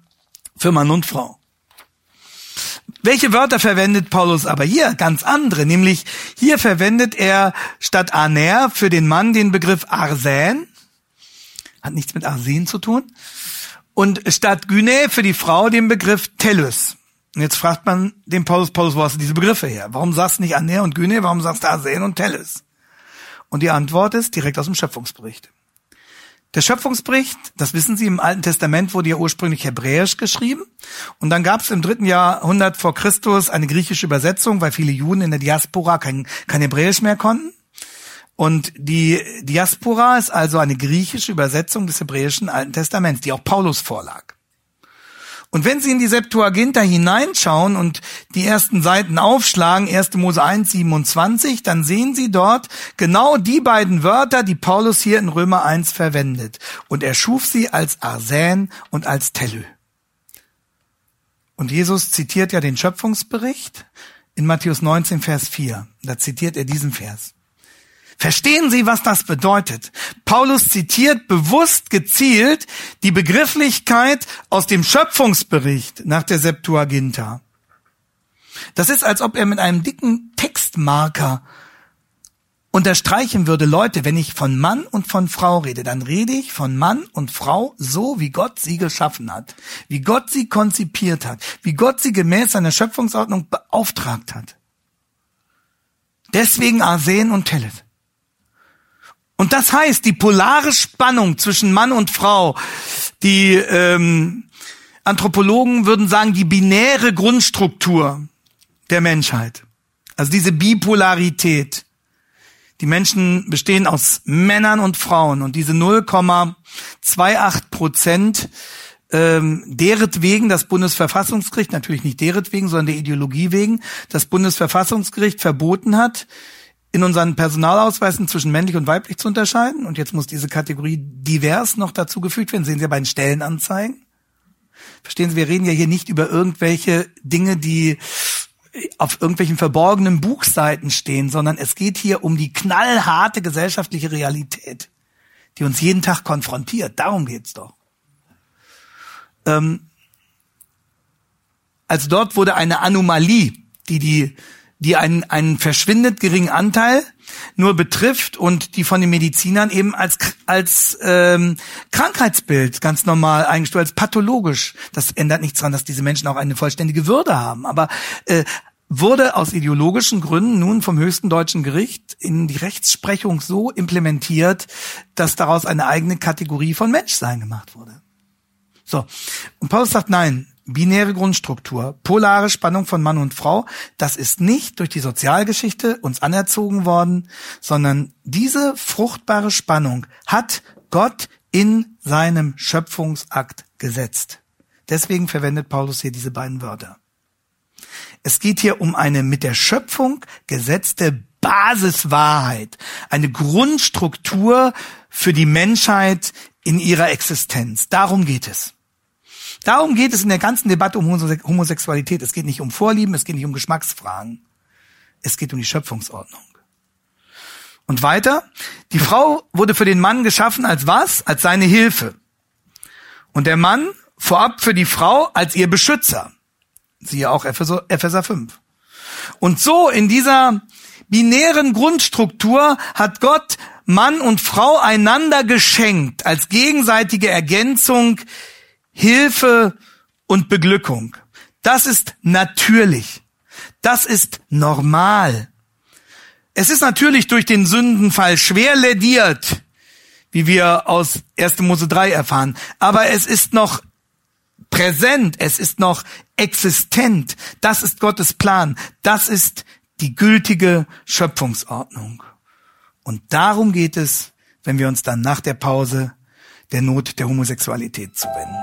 für Mann und Frau. Welche Wörter verwendet Paulus aber hier? Ganz andere, nämlich hier verwendet er statt Aner für den Mann den Begriff Arsen, hat nichts mit Arsen zu tun, und statt Gyne für die Frau den Begriff Tellus. Und jetzt fragt man den Paulus, Paulus, wo hast du diese Begriffe her? Warum sagst du nicht Aner und Gyne, warum sagst du Arsen und Tellus? Und die Antwort ist direkt aus dem Schöpfungsbericht. Der Schöpfungsbericht, das wissen Sie, im Alten Testament wurde ja ursprünglich hebräisch geschrieben. Und dann gab es im dritten Jahrhundert vor Christus eine griechische Übersetzung, weil viele Juden in der Diaspora kein, kein Hebräisch mehr konnten. Und die Diaspora ist also eine griechische Übersetzung des hebräischen Alten Testaments, die auch Paulus vorlag. Und wenn Sie in die Septuaginta hineinschauen und die ersten Seiten aufschlagen, 1. Mose 1, 27, dann sehen Sie dort genau die beiden Wörter, die Paulus hier in Römer 1 verwendet. Und er schuf sie als Arsen und als Tellö. Und Jesus zitiert ja den Schöpfungsbericht in Matthäus 19, Vers 4. Da zitiert er diesen Vers. Verstehen Sie, was das bedeutet? Paulus zitiert bewusst gezielt die Begrifflichkeit aus dem Schöpfungsbericht nach der Septuaginta. Das ist, als ob er mit einem dicken Textmarker unterstreichen würde, Leute, wenn ich von Mann und von Frau rede, dann rede ich von Mann und Frau so, wie Gott sie geschaffen hat, wie Gott sie konzipiert hat, wie Gott sie gemäß seiner Schöpfungsordnung beauftragt hat. Deswegen Arsen und Telet. Und das heißt, die polare Spannung zwischen Mann und Frau, die ähm, Anthropologen würden sagen, die binäre Grundstruktur der Menschheit. Also diese Bipolarität. Die Menschen bestehen aus Männern und Frauen und diese 0,28 Prozent ähm, deretwegen das Bundesverfassungsgericht, natürlich nicht deretwegen, sondern der Ideologie wegen, das Bundesverfassungsgericht verboten hat, in unseren Personalausweisen zwischen männlich und weiblich zu unterscheiden. Und jetzt muss diese Kategorie divers noch dazu gefügt werden. Sehen Sie ja bei den Stellenanzeigen. Verstehen Sie, wir reden ja hier nicht über irgendwelche Dinge, die auf irgendwelchen verborgenen Buchseiten stehen, sondern es geht hier um die knallharte gesellschaftliche Realität, die uns jeden Tag konfrontiert. Darum geht's doch. Ähm, also dort wurde eine Anomalie, die die die einen, einen verschwindend geringen Anteil nur betrifft und die von den Medizinern eben als als ähm, Krankheitsbild ganz normal eingestuft als pathologisch. Das ändert nichts daran, dass diese Menschen auch eine vollständige Würde haben. Aber äh, wurde aus ideologischen Gründen nun vom höchsten deutschen Gericht in die Rechtsprechung so implementiert, dass daraus eine eigene Kategorie von Menschsein gemacht wurde. So. Und Paulus sagt, nein, binäre Grundstruktur, polare Spannung von Mann und Frau, das ist nicht durch die Sozialgeschichte uns anerzogen worden, sondern diese fruchtbare Spannung hat Gott in seinem Schöpfungsakt gesetzt. Deswegen verwendet Paulus hier diese beiden Wörter. Es geht hier um eine mit der Schöpfung gesetzte Basiswahrheit, eine Grundstruktur für die Menschheit in ihrer Existenz. Darum geht es. Darum geht es in der ganzen Debatte um Homosexualität. Es geht nicht um Vorlieben, es geht nicht um Geschmacksfragen. Es geht um die Schöpfungsordnung. Und weiter, die Frau wurde für den Mann geschaffen als was? Als seine Hilfe. Und der Mann vorab für die Frau als ihr Beschützer. Siehe auch Epheser, Epheser 5. Und so in dieser binären Grundstruktur hat Gott Mann und Frau einander geschenkt als gegenseitige Ergänzung Hilfe und Beglückung. Das ist natürlich. Das ist normal. Es ist natürlich durch den Sündenfall schwer lediert, wie wir aus 1. Mose 3 erfahren. Aber es ist noch präsent, es ist noch existent. Das ist Gottes Plan. Das ist die gültige Schöpfungsordnung. Und darum geht es, wenn wir uns dann nach der Pause der Not der Homosexualität zuwenden